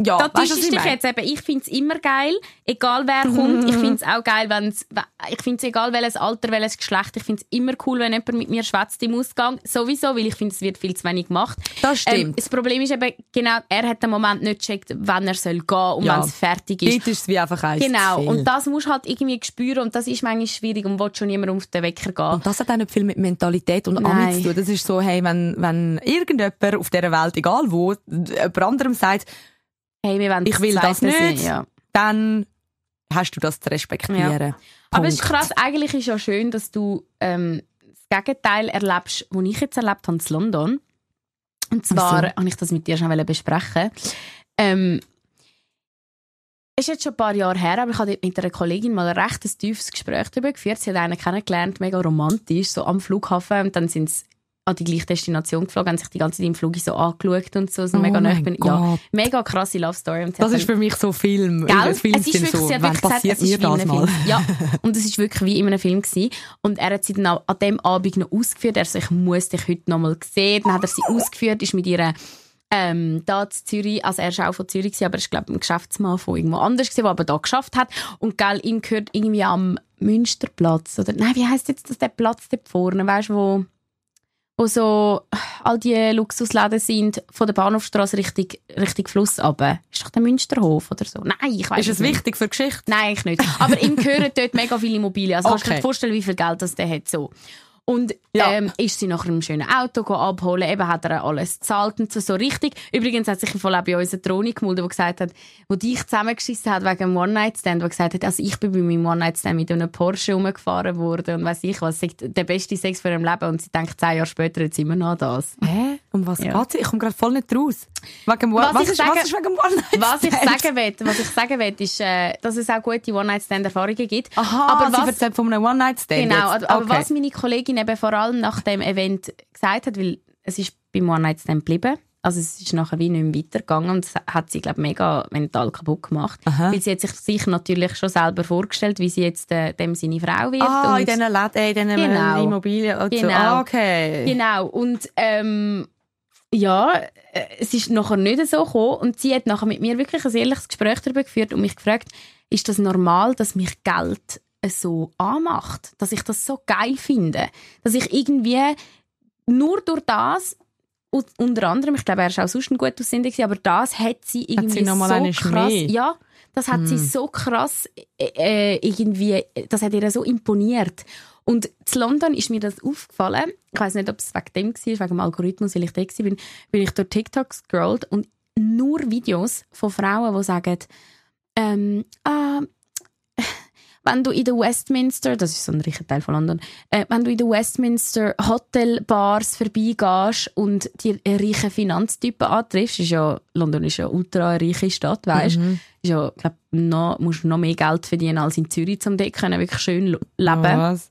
ja, Da weißt ich dich jetzt eben. Ich finde es immer geil, egal wer kommt. Ich finde es auch geil, wenn's, ich finde es egal welches Alter, welches Geschlecht. Ich finde es immer cool, wenn jemand mit mir schwätzt im Ausgang. Sowieso, weil ich finde, es wird viel zu wenig gemacht. Das stimmt. Ähm, das Problem ist eben, genau, er hat den Moment nicht gecheckt, wann er soll gehen und Ja. wenn es fertig ist. Dort ist es wie einfach eins Genau. Und das musst du halt irgendwie spüren und das ist manchmal schwierig und will schon niemand auf den Wecker gehen. Und das hat auch nicht viel mit Mentalität und. Ami zu tun. Das ist so, hey, wenn, wenn irgendjemand auf dieser Welt, egal wo, jemand anderem sagt, Hey, wir wollen ich will das nicht, sein, Ja. dann hast du das zu respektieren. Aber es ist krass, eigentlich ist ja schön, dass du ähm, das Gegenteil erlebst, was ich jetzt erlebt habe in London. Und zwar Wieso? habe ich das mit dir schon besprechen. Ähm, es ist jetzt schon ein paar Jahre her, aber ich habe mit einer Kollegin mal ein recht tiefes Gespräch darüber geführt. Sie hat einen kennengelernt, mega romantisch, so am Flughafen. Und dann sind sie an die gleiche Destination geflogen, haben sich die ganze Zeit im Flug so angeschaut und so. so Oh mega, nah. ja, mega krasse Love Story. Und Das ist für mich so Film. Gell? Filme es ist wirklich, so, sie hat wirklich gesagt, es ist wie in einem? Film. Ja, und es ist wirklich wie in einem Film gewesen. Und er hat sie dann auch an dem Abend noch ausgeführt. Er so, ich muss dich heute noch mal sehen. Dann hat er sie ausgeführt, ist mit ihr ähm, da in Zürich, also er ist auch von Zürich aber ist glaube ein Geschäftsmann von irgendwo anders der aber da geschafft hat. Und gell, ihm gehört irgendwie am Münsterplatz oder nein, wie heißt jetzt das der Platz dort vorne, weißt du, wo wo so all die Luxusläden sind von der Bahnhofstraße Richtung, Richtung Fluss runter. Ist doch der Münsterhof oder so? Nein, ich weiß Ist es nicht. wichtig für die Geschichte? Nein, eigentlich nicht. Aber ihm gehören dort mega viele Immobilien. Also kannst du dir Okay. vorstellen, wie viel Geld das der hat. So. Und Ja. ähm, ist sie nach einem schönen Auto abholen, eben hat er alles gezahlt und so, so richtig. Übrigens hat sich im Fall auch bei uns eine Drohne gemeldet, die gesagt hat, wo dich zusammengeschissen hat wegen einem One-Night-Stand, die gesagt hat, also ich bin bei meinem One-Night-Stand mit einem Porsche umgefahren worden und weiß ich was, der beste Sex für ihrem Leben und sie denkt zehn Jahre später jetzt immer noch das. Hä? Um was Ja. geht's? Ich komme gerade voll nicht raus. Wegen Was was, ich ist, sage- was ist wegen One Night Was ich sagen will, was ich sagen will, ist, äh, dass es auch gute One-Night-Stand-Erfahrungen gibt. Aha, aber aber sie was, erzählt von einem One Night Stand. Genau, jetzt. aber, okay. was meine Kollegin eben vor allem nach dem Event gesagt hat, weil es ist beim One Night Stand geblieben, also es ist nachher wie nicht mehr weitergegangen und es hat sie glaube mega mental kaputt gemacht, Aha. weil sie hat sich, sich natürlich schon selber vorgestellt, wie sie jetzt äh, dem seine Frau wird. Ah, und in diesen Läden, in diesen Genau. Immobilien. und so. Genau. Ah, okay. Genau, und ähm, ja, äh, es ist nachher nicht so gekommen und sie hat nachher mit mir wirklich ein ehrliches Gespräch darüber geführt und mich gefragt, ist das normal, dass mich Geld so anmacht, dass ich das so geil finde, dass ich irgendwie nur durch das unter anderem, ich glaube, er war auch sonst ein gut aussehender, aber das hat sie irgendwie sie noch mal so krass, Schmäh? ja, das hat sie so krass äh, äh, irgendwie, das hat ihr so imponiert. Und in London ist mir das aufgefallen. Ich weiß nicht, ob es wegen dem war, wegen dem Algorithmus, weil ich da war, bin, ich durch TikTok gescrollt und nur Videos von Frauen, die sagen, ähm, ah, wenn du in der Westminster, das ist so ein reicher Teil von London, äh, wenn du in der Westminster Hotelbars vorbeigehst und die reichen Finanztypen antriffst, ist ja, London ist ja ultra eine reiche Stadt, weißt mhm. ist ja, glaub, noch, musst noch mehr Geld verdienen als in Zürich, um dort können wirklich schön leben. Was?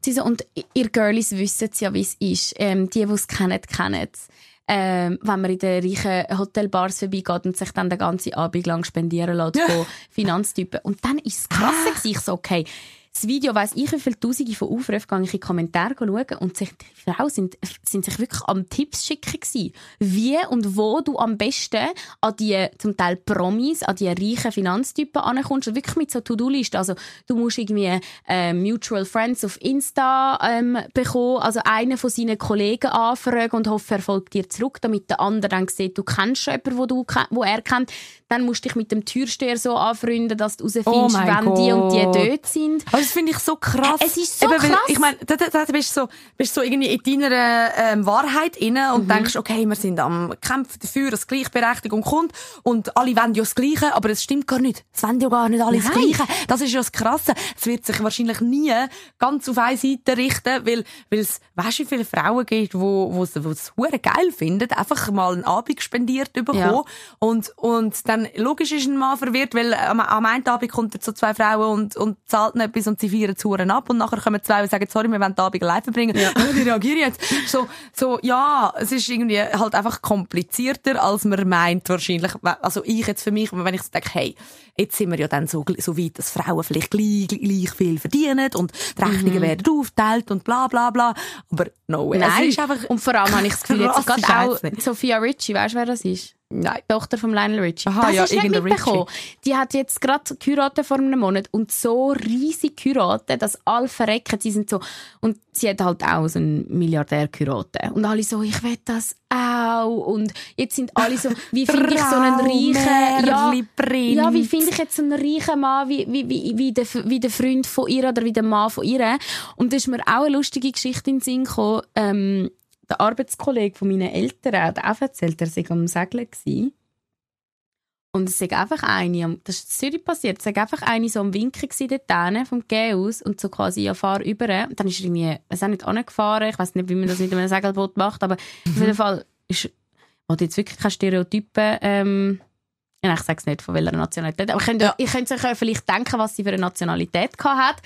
Sie so, und ihr Girlies wissen ja, wie es ist. Ähm, die, die es kennen, kennen es ähm, wenn man in den reichen Hotelbars vorbeigeht und sich dann den ganzen Abend lang spendieren lässt von Finanztypen. Und dann ist es krass, ich so, okay, das Video weiss ich, wie viele Tausende von Aufrufen gehe ich in die Kommentare schauen und sich, die Frauen sind, sind sich wirklich am Tipps schicken gewesen, wie und wo du am besten an die zum Teil Promis, an die reichen Finanztypen ankommst und wirklich mit so To-Do-Listen. Also du musst irgendwie äh, Mutual Friends auf Insta ähm, bekommen, also einen von seinen Kollegen anfragen und hoffe, er folgt dir zurück, damit der andere dann sieht, du kennst schon jemanden, wo, du, wo er kennt. Dann musst du dich mit dem Türsteher so anfreunden, dass du herausfindest, oh wenn Gott. die und die dort sind. Aber das finde ich so krass. Es ist so Eben, krass. ich meine, da, da, da bist du so, bist so irgendwie in deiner ähm, Wahrheit inne und mhm. denkst, okay, wir sind am Kämpfen dafür, dass Gleichberechtigung kommt und alle wollen ja das Gleiche, aber es stimmt gar nicht. Es wollen ja gar nicht alle Nein. das Gleiche. Das ist ja das Krasse. Es wird sich wahrscheinlich nie ganz auf eine Seite richten, weil, weil es, weißt du, wie viele Frauen gibt, wo, wo es, es geil finden, einfach mal einen Abend spendiert bekommen ja. und, und dann logisch ist ein Mann verwirrt, weil am, am einen Abend kommt er zu zwei Frauen und, und zahlt nicht etwas und sie feiern zu ab und nachher kommen zwei und sagen, sorry, wir wollen den Abend live verbringen. Ja. Wie reagiere jetzt? So, so, ja, es ist irgendwie halt einfach komplizierter, als man meint wahrscheinlich. Also ich jetzt für mich, wenn ich so denke, hey, jetzt sind wir ja dann so, so weit, dass Frauen vielleicht gleich, gleich viel verdienen und die Rechnungen mhm. werden aufteilt und bla bla bla. Aber no way. Nein, und vor allem habe ich das Gefühl, jetzt gerade auch Sophia Richie, weißt du, wer das ist? Nein. Tochter von Lionel Richie. Aha, das ja, ist nicht mitbekommen. Die hat jetzt gerade geheiratet vor einem Monat und so riesig geheiratet, dass alle verrecken. Sie sind so, und sie hat halt auch so einen Milliardär geheiratet. Und alle so, ich will das auch. Und jetzt sind alle so, wie finde ich so einen reichen, ja, ja, wie finde ich jetzt so einen reichen Mann, wie, wie, wie, wie, der, wie der Freund von ihr oder wie der Mann von ihr. Und da ist mir auch eine lustige Geschichte in den Sinn gekommen, ähm, der Arbeitskollege von meinen Eltern hat auch erzählt, er sei am Segeln gewesen. Und es ist einfach eine, das ist in Zürich passiert, es ist einfach eine so am Winken dort vom Geh aus und so quasi, ja, fahr über. Und dann ist er irgendwie, er nicht angefahren, ich weiß nicht, wie man das mit einem Segelboot macht, aber mhm. auf jeden Fall ist, ich jetzt wirklich keine Stereotypen, ähm, ja, ich sage es nicht, von welcher Nationalität. Aber könnt, ja. ihr könnt euch vielleicht denken, was sie für eine Nationalität hat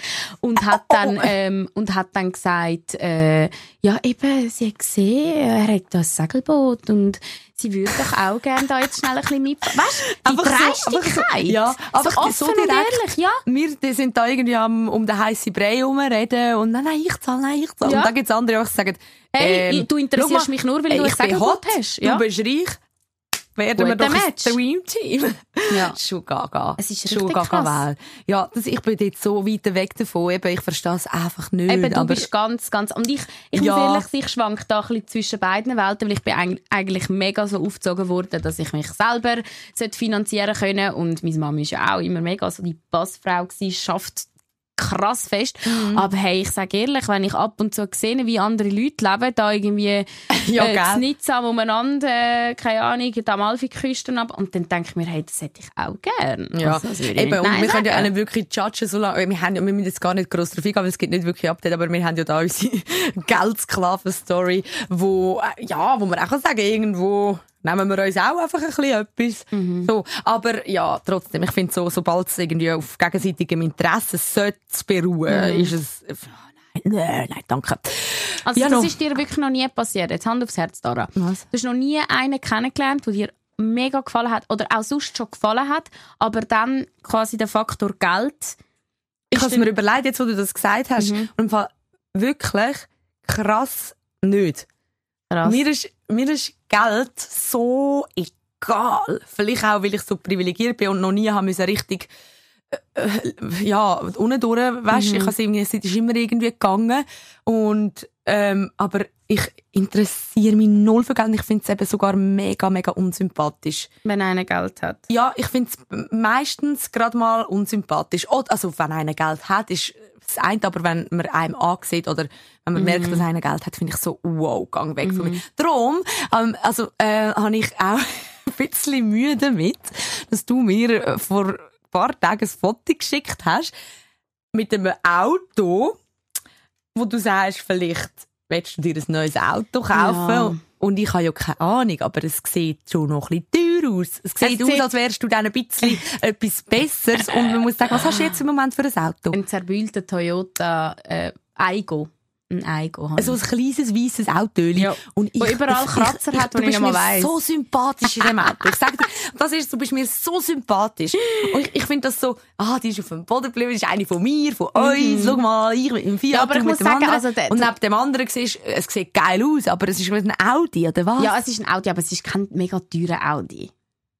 und hat dann ähm, und hat dann gesagt, äh, ja eben, sie hat gesehen, er hat das Segelboot und sie würde doch auch gerne da jetzt schnell ein bisschen mit. Weißt du, die Dreistigkeit. So, ja, aber so offen so direkt, ehrlich, ja. Wir die sind da irgendwie am, um den heißen Brei herumreden und nein, nein, ich zahle, nein, ich zahle. Ja. Und dann gibt es andere, die sagen, hey, ähm, du interessierst mal, mich nur, weil ey, du ein Segelboot hast. Ja. Du bist reich werden wir doch Match. ein Dream-Team. Ja. Schon gaga. Es ist Schon gaga krass. Ja, das, ich bin jetzt so weit weg davon. Eben, ich verstehe es einfach nicht. Eben, du aber bist ganz, ganz, und ich, ich ja. muss ehrlich sagen, ich schwank da ein bisschen zwischen beiden Welten, weil ich bin eigentlich mega so aufgezogen worden, dass ich mich selber finanzieren können und meine Mama ist ja auch immer mega so die Passfrau gewesen, schafft krass fest. Mhm. Aber hey, ich sage ehrlich, wenn ich ab und zu sehe, wie andere Leute leben, da irgendwie ja, äh, Nizza umeinander, äh, keine Ahnung, die Amalfiküsten ab, und dann denke ich mir, hey, das hätte ich auch gern. Ja, also, eben, und wir können ja auch nicht wirklich judgen, so lange, wir, haben, wir müssen jetzt gar nicht gross drauf eingehen, weil es gibt nicht wirklich Update, aber wir haben ja da unsere Geldsklaven-Story, wo, äh, ja, wo man auch sagen irgendwo nehmen wir uns auch einfach ein bisschen etwas. Mhm. So, aber ja, trotzdem, ich finde so, sobald es irgendwie auf gegenseitigem Interesse sollte beruhen, mhm. ist es, Nein, nein, danke. Also ja, das noch. ist dir wirklich noch nie passiert. Jetzt Hand aufs Herz, Dara. Was? Du hast noch nie einen kennengelernt, der dir mega gefallen hat oder auch sonst schon gefallen hat, aber dann quasi der Faktor Geld. Ich habe es mir überlegt, jetzt wo du das gesagt hast, mhm. und im Fall wirklich krass nicht. Krass. Mir ist, mir ist Geld so egal. Vielleicht auch, weil ich so privilegiert bin und noch nie haben müssen richtig äh, ja, unten durch, weißt, mhm. ich habe irgendwie, es ist immer irgendwie gegangen und ähm, aber ich interessiere mich null für Geld und ich finde es eben sogar mega, mega unsympathisch. Wenn einer Geld hat? Ja, ich finde es meistens gerade mal unsympathisch. Also, wenn einer Geld hat, ist das eine, aber wenn man einem ansieht oder wenn man mhm. merkt, dass einer Geld hat, finde ich so, wow, gang weg mhm. von mir. Darum, ähm, also, äh, habe ich auch ein bisschen Mühe damit, dass du mir vor ein paar Tagen ein Foto geschickt hast. mit einem Auto, wo du sagst, vielleicht willst du dir ein neues Auto kaufen. Ja. Und ich habe ja keine Ahnung, aber es sieht schon noch ein bisschen teuer aus. Es sieht Es aus, als wärst du dann ein bisschen etwas Besseres. Und man muss sagen, was hast du jetzt im Moment für ein Auto? Ein zerbühlter Toyota äh, Aigo. Ein habe ich. So ein kleines, weißes Auto. Ja. Und Wo überall Kratzer hat, du wo ich bist nicht mal weiss. so sympathisch in dem Auto. Ich sag dir, das ist, du bist mir so sympathisch. Und ich, ich finde das so, ah, die ist auf dem Boden geblieben, die ist eine von mir, von uns. Schau mal, ich mit dem Fiat, Mhm. Ja, aber du ich muss sagen, anderen. also der- Und neben dem anderen siehst, es sieht geil aus, aber es ist ein Audi, oder was? ja, es ist ein Audi, aber es ist kein mega teurer Audi.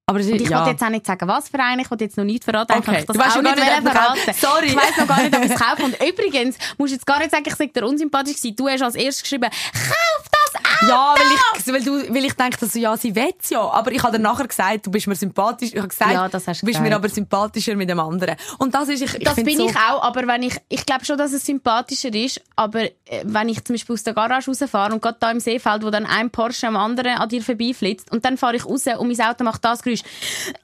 Aber ist, Und ich ja. wollte jetzt auch nicht sagen, was für einen. Ich wollte jetzt noch nicht verraten. Okay. Ich kann Du weißt das auch nicht nicht, verraten. Sorry. Ich weiss noch gar nicht, ob ich es kaufe. Und übrigens, musst du jetzt gar nicht sagen, ich sei dir unsympathisch gewesen. Du hast als erstes geschrieben, kauf das! Ja, weil ich, weil, du, weil ich denke, dass, ja, sie will ja. Aber ich habe dir nachher gesagt, du bist mir sympathisch. Ich habe gesagt, Ja, du bist mir gesagt. aber sympathischer mit dem anderen. Und das ist, ich, ich Das bin so, ich auch, aber wenn ich, ich glaube schon, dass es sympathischer ist, aber äh, wenn ich zum Beispiel aus der Garage rausfahre und gerade da im Seefeld, wo dann ein Porsche am anderen an dir vorbeiflitzt und dann fahre ich raus und mein Auto macht das Geräusch.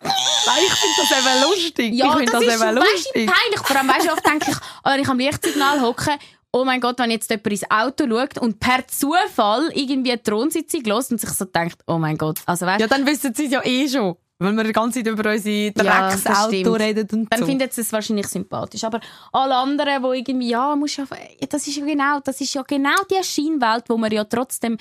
Nein, ich finde das eben lustig. Ja, ich finde das, das, ist eben weißt, lustig. peinlich. Vor allem, weißt du, oft denke ich, oh, wenn ich am Lichtsignal hocke, oh mein Gott, wenn jetzt jemand ins Auto schaut und per Zufall irgendwie eine Thronsitzung los und sich so denkt, oh mein Gott, also weißt Ja, dann wissen sie es ja eh schon. Weil wir die ganze Zeit über unsere Ja, Drecksauto stimmt. reden und dann so. findet sie es wahrscheinlich sympathisch. Aber alle anderen, die irgendwie, ja, muss ja, das ist ja genau, das ist ja genau die Scheinwelt, wo man ja trotzdem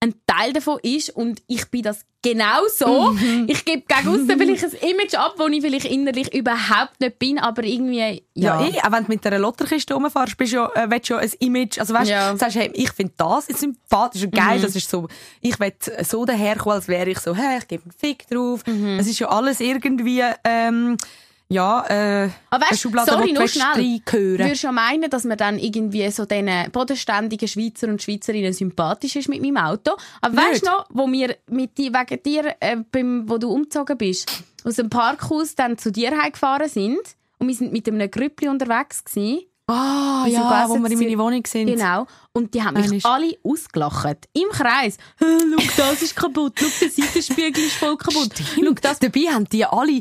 ein Teil davon ist und ich bin das genau so. Mhm. Ich gebe gegen aussen vielleicht ein Image ab, wo ich vielleicht innerlich überhaupt nicht bin, aber irgendwie, ja, ja. eh, auch wenn du mit einer Lotterkiste rumfährst, bist du ja, äh, willst du ja ein Image, also weißt Ja. du, sagst, hey, ich finde das ist sympathisch und geil, das ist so, ich will so daherkommen, als wäre ich so, hey, ich gebe einen Fick drauf. Es ist ja alles irgendwie, ähm, ja, äh, Aber eine weißt, Schublade, sorry, nur du schnell. reingehören. Würdest ja meinen, dass man dann irgendwie so diesen bodenständigen Schweizer und Schweizerinnen sympathisch ist mit meinem Auto. Aber weißt Nicht. du noch, wo wir mit dir, wegen dir, äh, beim, wo du umgezogen bist, aus dem Parkhaus dann zu dir heimgefahren sind und wir sind mit einem Grüppli unterwegs gewesen. Ah, sind ja, wo wir in zu- meine Wohnung sind. Genau. Und die haben mich alle ausgelacht. Im Kreis. «Hä, Schau, das ist kaputt. Schau, der Seitenspiegel ist voll kaputt. Schau, das Dabei haben die alle,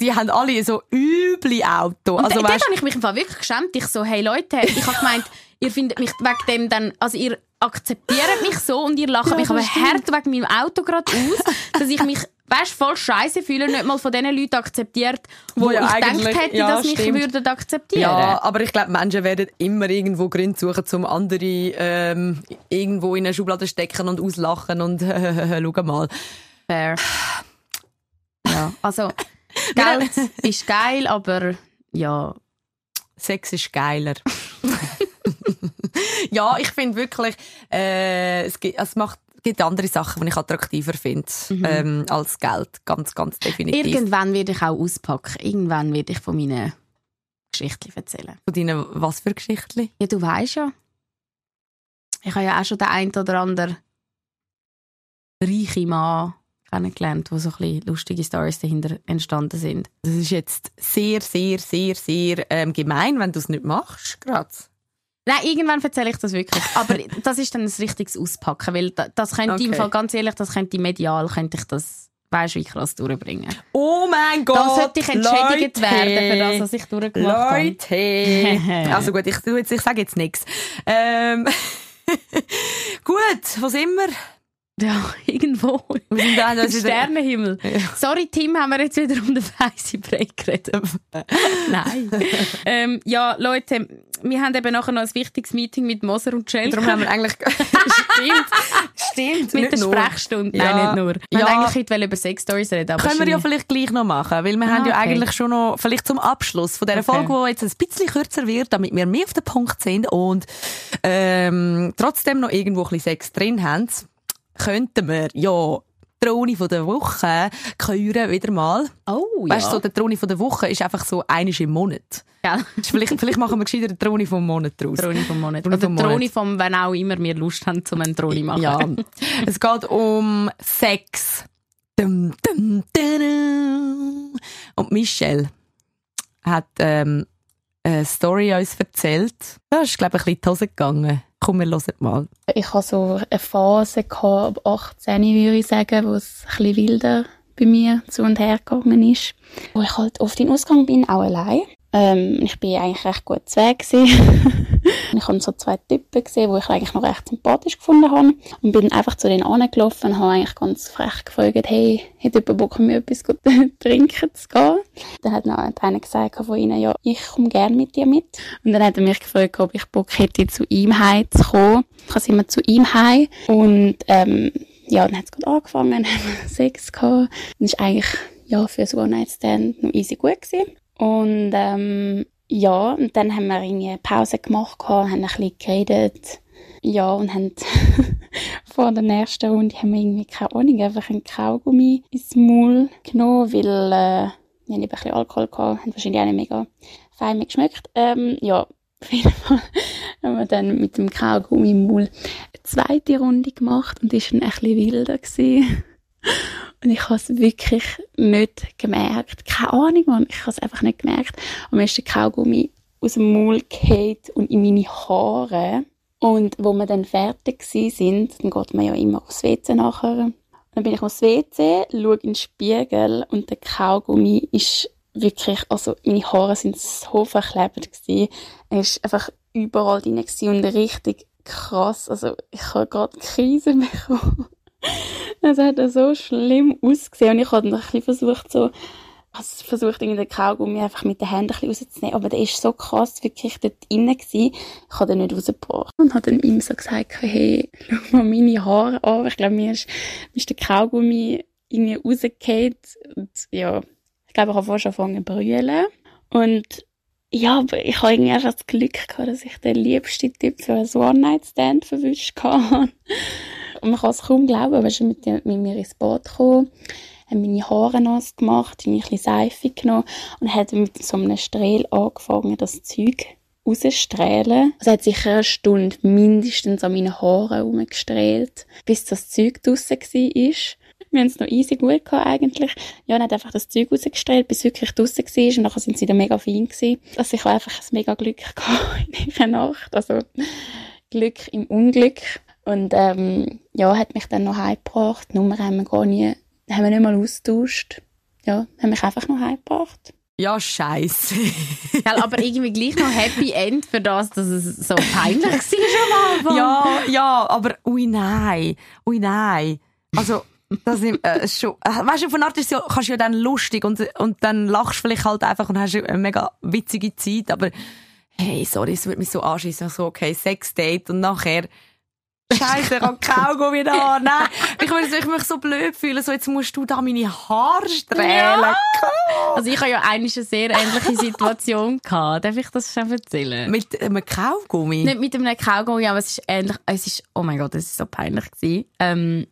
die haben alle so üble Auto. Und Also, weißt, habe ich mich im Fall wirklich geschämt. Ich so, hey Leute, ich habe gemeint, ihr findet mich wegen dem dann, also ihr akzeptiert mich so und ihr lacht Ja, mich aber stimmt. hart wegen meinem Auto gerade aus, dass ich mich, weißt, voll scheiße fühle und nicht mal von den Leuten akzeptiert, wo Wo ja ich gedacht hätte, ja, dass mich stimmt. würden akzeptieren. ja, aber ich glaube, Menschen werden immer irgendwo Gründe suchen, um andere ähm, irgendwo in eine Schublade stecken und auslachen und schau mal. Fair. Ja, also Geld ist geil, aber ja, Sex ist geiler. ja, ich finde wirklich, äh, es, gibt, es macht, gibt andere Sachen, die ich attraktiver finde ähm, als Geld. Ganz, ganz definitiv. irgendwann werde ich auch auspacken. Irgendwann werde ich von meinen Geschichten erzählen. Von deinen, was für Geschichten? Ja, du weißt ja. Ich habe ja auch schon den einen oder anderen reichen Mann kennengelernt, wo so ein bisschen lustige Stories dahinter entstanden sind. Das ist jetzt sehr, sehr, sehr, sehr ähm, gemein, wenn du es nicht machst. Gerade. Nein, irgendwann erzähle ich das wirklich. Aber das ist dann ein richtiges Auspacken, weil da- das könnte im Okay. Fall, ganz ehrlich, das könnte medial, könnte ich das, weißt wie krass durchbringen. Oh mein Gott! Da sollte ich entschädigt Leute. werden für das, was ich durchgemacht habe. Leute! also gut, ich, ich sage jetzt nichts. Ähm, gut, wo sind wir? Ja, irgendwo. Dann Im Sternenhimmel. Sorry, Tim, haben wir jetzt wieder um den weißen Brei geredet? Nein. ähm, ja, Leute, wir haben eben nachher noch ein wichtiges Meeting mit Moser und Schelker. Darum haben wir eigentlich... stimmt, stimmt. mit der nur. Sprechstunde. Ja. Nein, nicht nur. Wir Ja. eigentlich heute über Sex-Stories reden. Aber Können wir ja vielleicht gleich noch machen, weil wir haben ja okay. eigentlich schon noch, vielleicht zum Abschluss von dieser Okay. Folge, die jetzt ein bisschen kürzer wird, damit wir mehr auf den Punkt sind und ähm, trotzdem noch irgendwo ein bisschen Sex drin haben, könnten wir ja die Drohne von der Woche küren wieder mal. Oh, ja. Weißt du, so, der Drohne von der Woche ist einfach so einisch im Monat. Ist Vielleicht, vielleicht machen wir gescheiter den Drohne vom Monat draus. Drohne vom Monat. Drohne Oder vom Drohne vom, wenn auch immer wir Lust haben, zum einen Drohne machen. Ja. es geht um Sex. Dum, dum, dum. Und Michelle hat ähm, eine Story uns erzählt. Da ist, glaube ich, ein bisschen in die Hose gegangen. Komm, wir hören mal. Ich hatte so eine Phase, gehabt, ab 18 würde ich sagen, wo es ein bisschen wilder bei mir zu und her gegangen ist. Wo ich halt oft in den Ausgang bin, auch allein. Ähm, ich bin eigentlich recht gut zu Weg. ich habe so zwei Typen gesehen, die ich eigentlich noch recht sympathisch gefunden habe. Und bin einfach zu denen angelaufen und habe eigentlich ganz frech gefragt, hey, hat jemand Bock, mir etwas gut trinken zu gehen? Dann hat noch einer gesagt von ihnen, ja, ich komme gerne mit dir mit. Und dann hat er mich gefragt, ob ich Bock hätte, zu ihm heimzukommen. Ich sind wir zu ihm heim und ähm, ja, dann hat es gut angefangen, haben wir Sex gehabt. Und ist eigentlich ja, für so One-Night-Stand noch easy gut gewesen. Und ähm, ja, und dann haben wir irgendwie eine Pause gemacht, haben ein bisschen geredet. Ja, und haben vor der nächsten Runde haben wir irgendwie, keine Ahnung, einfach einen Kaugummi ins Maul genommen, weil äh, wir haben ein bisschen Alkohol gehabt, haben wahrscheinlich auch nicht mega fein geschmeckt. Ähm, ja, auf jeden Fall haben wir dann mit dem Kaugummi im Maul eine zweite Runde gemacht und ist dann ein bisschen wilder. Und ich habe es wirklich nicht gemerkt. Keine Ahnung, Mann. Ich habe es einfach nicht gemerkt. Und mir ist der Kaugummi aus dem Maul gefallen und in meine Haare. Und wo wir dann fertig sind, dann geht man ja immer aufs WC nachher. Und dann bin ich aufs WC, schaue in den Spiegel und der Kaugummi ist wirklich, also meine Haare sind so verklebt gewesen. Er ist einfach überall drin und richtig krass. Also ich habe gerade Krise bekommen. Es hat so schlimm ausgesehen und ich habe dann ein bisschen versucht, so, also versucht, irgendwie den Kaugummi einfach mit den Händen ein bisschen rauszunehmen, aber der ist so krass wirklich dort drinnen gewesen. Ich habe den nicht rausgebracht und habe dann ihm so gesagt, hey, schau mal meine Haare an. Ich glaube, mir ist, mir ist der Kaugummi irgendwie rausgefallen und ja, ich glaube, ich habe vorher schon angefangen zu brüllen. Und ja, aber ich habe irgendwie einfach das Glück gehabt, dass ich den liebsten Typ für einen One-Night-Stand verwischt habe. Und man kann es kaum glauben, aber er mit, mit mir ins Bad gekommen, hat meine Haare nass gemacht, ein bisschen Seife genommen und hat mit so einem Strahl angefangen, das Zeug rausstrahlen. Es hat sicher eine Stunde mindestens an meinen Haaren herumgestrahlt, bis das Zeug draussen war. Wir haben es noch easy gut gehabt, eigentlich. Ja, hat einfach das Zeug rausgestrahlt, bis es wirklich draussen war. Und nachher sind sie dann mega fein gewesen. Also ich habe einfach ein mega Glück gehabt in dieser Nacht. Also Glück im Unglück. Und ähm, ja, hat mich dann noch heimgebracht. Die Nummer haben wir gar nie, haben wir nicht mal austauscht. Ja, haben mich einfach noch heimgebracht. Ja, scheiße. aber irgendwie gleich noch Happy End für das, dass es so peinlich war am Anfang. Ja, ja, aber ui nein, ui nein. Also, das ist, äh, schon, äh, weißt du, von Art ist ja, kannst du ja dann lustig und, und dann lachst du vielleicht halt einfach und hast eine mega witzige Zeit, aber hey, sorry, es wird mich so anschießen, so, okay, Sex-Date und nachher Scheiße, ich habe Kaugummi da. Nein, ich würde ich mich so blöd fühlen, so jetzt musst du da meine Haare strählen. Ja. Also ich habe ja eigentlich eine sehr ähnliche Situation gehabt. Darf ich das schon erzählen? Mit einem Kaugummi? Nicht mit einem Kaugummi, aber es ist ähnlich. Es ist, oh mein Gott, es ist so peinlich gewesen. Ähm,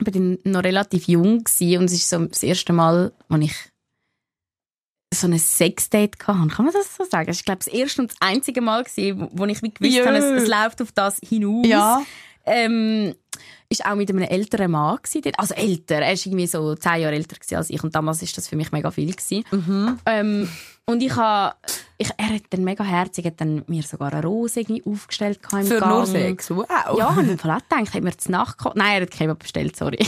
ich war noch relativ jung gewesen und es ist so das erste Mal, als ich so ein Sexdate hatte. Kann man das so sagen? Das war, glaube ich, das erste und das einzige Mal, gewesen, wo ich gewusst yeah. habe, es, es, läuft auf das hinaus. Ja. Ähm, ist auch mit einem älteren Mann gewesen. Also älter, er war irgendwie so zehn Jahre älter als ich und damals war das für mich mega viel gewesen. Mhm. Ähm, und ich habe, ich, er hat dann mega herzig, hat dann mir sogar eine Rose irgendwie aufgestellt im Für Gang. nur Sex, wow. Ja, und im Fall auch gedacht, hat mir das nachgekocht. Nein, er hat Kebab bestellt, sorry.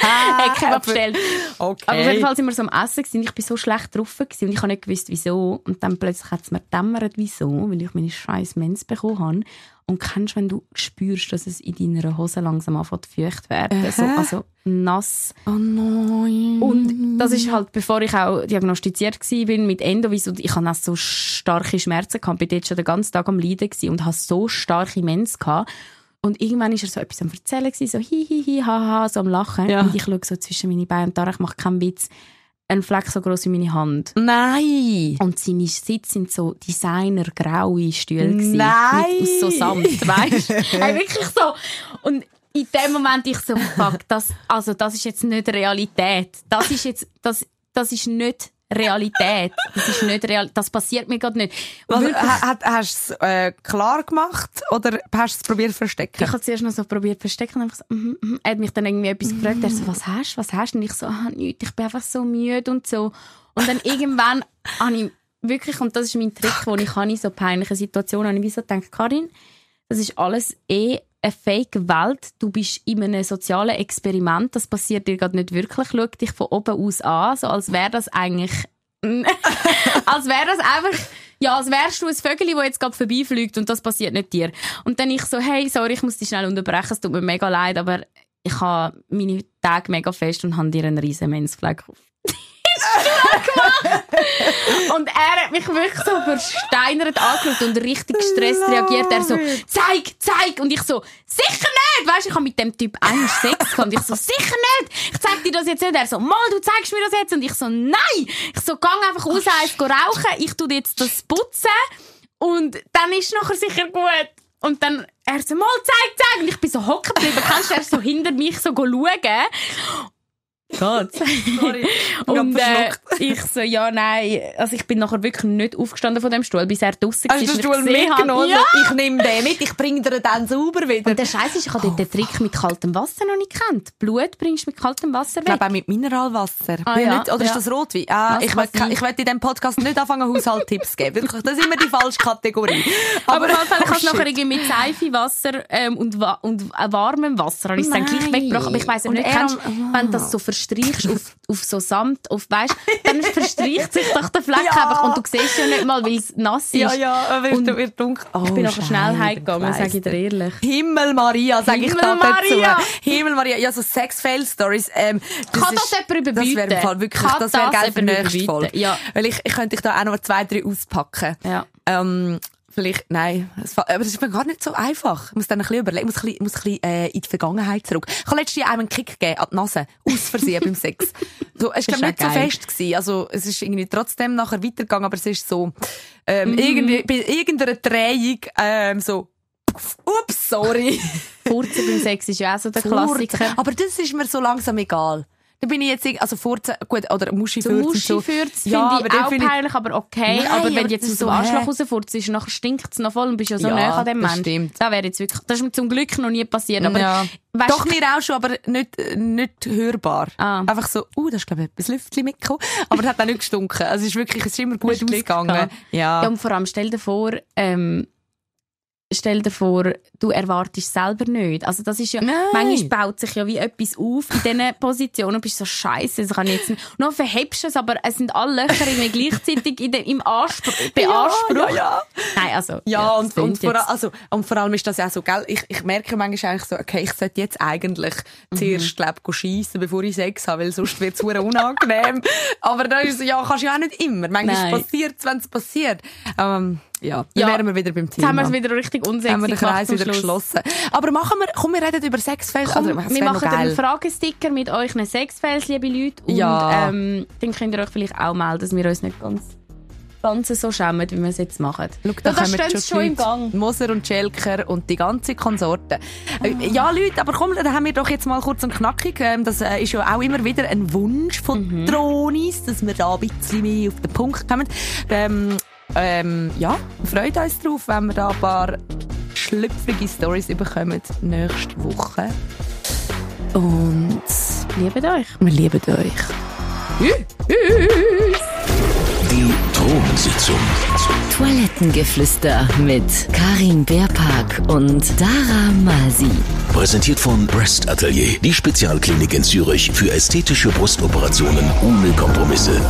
er hat Kebab bestellt. Okay. Aber auf jeden Fall sind wir so am Essen gewesen, ich bin so schlecht drauf gewesen, und ich habe nicht gewusst, wieso. Und dann plötzlich hat es mir dämmert, wieso, weil ich meine scheiß Mens bekommen habe. Und kennst, wenn du spürst, dass es in deiner Hose langsam anfängt feucht werden, so, also nass. Oh nein. Und das ist halt, bevor ich auch diagnostiziert war mit Endovis, und ich hatte so starke Schmerzen gehabt, bin dort schon den ganzen Tag am Leiden und hatte so starke Mens gehabt. Und irgendwann war er so etwas am Erzählen, so hihihi, hi, hi, ha, ha, so am Lachen. Ja. Und ich schaue so zwischen meine Beine und da, ich mache keinen Witz ein Fleck so groß wie meine Hand. Nein! Und seine Sitze sind so Designer-graue Stühle Nein! Mit, aus so Samt, weißt du? hey, wirklich so. Und in dem Moment ich so, fuck, das, also das ist jetzt nicht Realität. Das ist jetzt, das, das ist nicht Realität. Das ist nicht real. Das passiert mir gerade nicht. Also, hast du es äh, klar gemacht oder hast du es probiert zu verstecken? Ich habe zuerst noch so probiert verstecken. Einfach so, mm, mm. Er hat mich dann irgendwie etwas gefragt. Er so, was hast du? Was hast du? Und ich so, ah, nichts. Ich bin einfach so müde und so. Und dann irgendwann habe ich wirklich, und das ist mein Trick, wo ich in so peinlichen Situationen, habe ich wie so gedacht, Karin, das ist alles eh eine Fake-Welt. Du bist in einem sozialen Experiment. Das passiert dir gerade nicht wirklich. Schau dich von oben aus an, so als wäre das eigentlich als wäre das einfach, ja, als wärst du ein Vögel, das jetzt gerade vorbeifliegt und das passiert nicht dir. Und dann ich so, hey, sorry, ich muss dich schnell unterbrechen, es tut mir mega leid, aber ich habe meine Tage mega fest und habe dir einen riesen Mensfleck auf. Und er hat mich wirklich so versteinert angeschaut und richtig gestresst reagiert. Er so, zeig, zeig! Und ich so, sicher nicht! Weißt du, ich habe mit dem Typ einen Sex gehabt. Und ich so, sicher nicht! Ich zeig dir das jetzt nicht. Er so, mal, du zeigst mir das jetzt. Und ich so, nein! Ich so, gang einfach raus, eins rauchen. Ich tu jetzt das putzen. Und dann ist nachher sicher gut. Und dann, er so, mal, zeig, zeig! Und ich bin so hocken geblieben. Kannst du er so hinter mich so schauen? Gott. Sorry. Und äh, ich so, ja, nein. Also ich bin nachher wirklich nicht aufgestanden von dem Stuhl, bis er draussen war. Hast du den ich Stuhl mitgenommen? Ja. Ich nehme den mit, ich bringe dir dann sauber wieder. Und der Scheiß ist, ich habe dort den Trick mit kaltem Wasser noch nicht gekannt. Blut bringst du mit kaltem Wasser Ich weg. glaube auch mit Mineralwasser. Ah, ja. nicht, oder ist Ja. das Rotwein? Ah, Das ich ich will in diesem Podcast nicht anfangen, Haushalttipps geben. Wirklich, das ist immer die falsche Kategorie. Aber auf jeden Fall, ich oh, habe es nachher irgendwie mit Seifewasser ähm, und, wa und äh, warmem Wasser habe ich es dann gleich weggebracht. Aber ich weiss nicht, kennst, am- wenn du das so verstreichst auf, auf so Samt, auf, weißt, dann verstreicht sich doch der Fleck Ja. einfach und du siehst ja nicht mal, weil es nass ist. Ja, ja, wird, Und wird dunkel. Oh, Ich bin nachher schnell heimgegangen, sage ich dir ehrlich. Himmel Maria, sage ich da Maria. dazu. Himmel Maria. Ja, so Sex-Fail-Stories. Ähm, Kann das jemand Das wäre überbieten? im Fall wirklich, Kann das wäre geil für nächste überbieten? Folge. Ja. Weil ich, ich könnte dich da auch noch zwei, drei auspacken. Ja. Ähm, vielleicht, nein. Es Aber es ist mir gar nicht so einfach. Ich muss dann ein bisschen überlegen, ich muss ein bisschen, muss ein bisschen äh, in die Vergangenheit zurück. Ich habe letztes Jahr einem einen Kick gegeben, an die Nase. Aus Versehen beim Sex. So, es war, nicht auch so geil. fest gewesen. Also, es ist irgendwie trotzdem nachher weitergegangen, aber es ist so, ähm, irgendwie, bei irgendeiner Drehung, ähm, so, ups, sorry. Furzen beim Sex ist ja auch so der Furzen. Klassiker. Aber das ist mir so langsam egal. Da bin ich jetzt, also Furzen, gut, oder Muschi So Furzen. Muschifürz Ja, finde dann ich auch finde ich- peinlich, aber okay. Nein, aber wenn aber du jetzt aus ist dem so, Arschloch rausfurzt, ist, nachher stinkt es noch voll und bist ja so Ja, näher an dem das Mensch. stimmt. Das wäre jetzt wirklich, das ist mir zum Glück noch nie passiert. Aber ja. weißt, Doch, mir auch schon, aber nicht, nicht hörbar. Ah. Einfach so, uh, da ist, glaube ich, etwas Lüftchen mitgekommen. Aber es hat auch nicht gestunken. Also, es ist wirklich, es ist immer gut ausgegangen. Ja. ja, und vor allem stell dir vor, ähm, stell dir vor, du erwartest selber nicht. Also das ist ja, Nein. manchmal baut sich ja wie etwas auf in diesen Positionen und bist so scheiße, das kann ich jetzt nicht. Und dann verhebst du es, aber es sind alle Löcher irgendwie gleichzeitig in der, im Anspruch, beansprucht. Ja, ja, Nein, also. ja. und, das klingt und, vor, jetzt- also, und vor allem ist das ja auch so, gell? Ich, ich merke manchmal eigentlich so, okay, ich sollte jetzt eigentlich Mhm. zuerst, glaub, schiessen, bevor ich Sex habe, weil sonst wird es unangenehm. aber dann ist ja, kannst du ja auch nicht immer. Manchmal passiert es, wenn es passiert. Ähm, ja, dann Ja. wären wir wieder beim Jetzt haben Thema. wir es wieder richtig unsexy haben wir den Kreis wieder Schluss. geschlossen. Aber machen wir, komm, wir reden über. Komm, also, wir machen einen Fragesticker mit euch Sexfails, liebe Leute. Und Ja. ähm, dann könnt ihr euch vielleicht auch melden, dass wir uns nicht ganz, ganz so schämen, wie wir es jetzt machen. Schau, da steht es schon die im. Gang. Moser und Schelker und die ganze Konsorte. Äh, Ja, Leute, aber komm, dann haben wir doch jetzt mal kurz und knackig. Das äh, ist ja auch immer wieder ein Wunsch von Mhm. Tronis, dass wir da ein bisschen mehr auf den Punkt kommen. Ähm, ähm, ja, freuen uns drauf, wenn wir da ein paar schlüpfrige Stories bekommen nächste Woche. Und Liebet euch. wir lieben euch. Die Thronsitzung. Toilettengeflüster mit Karin Beerpark und Dara Masi. Präsentiert von Breast Atelier, die Spezialklinik in Zürich für ästhetische Brustoperationen ohne Kompromisse.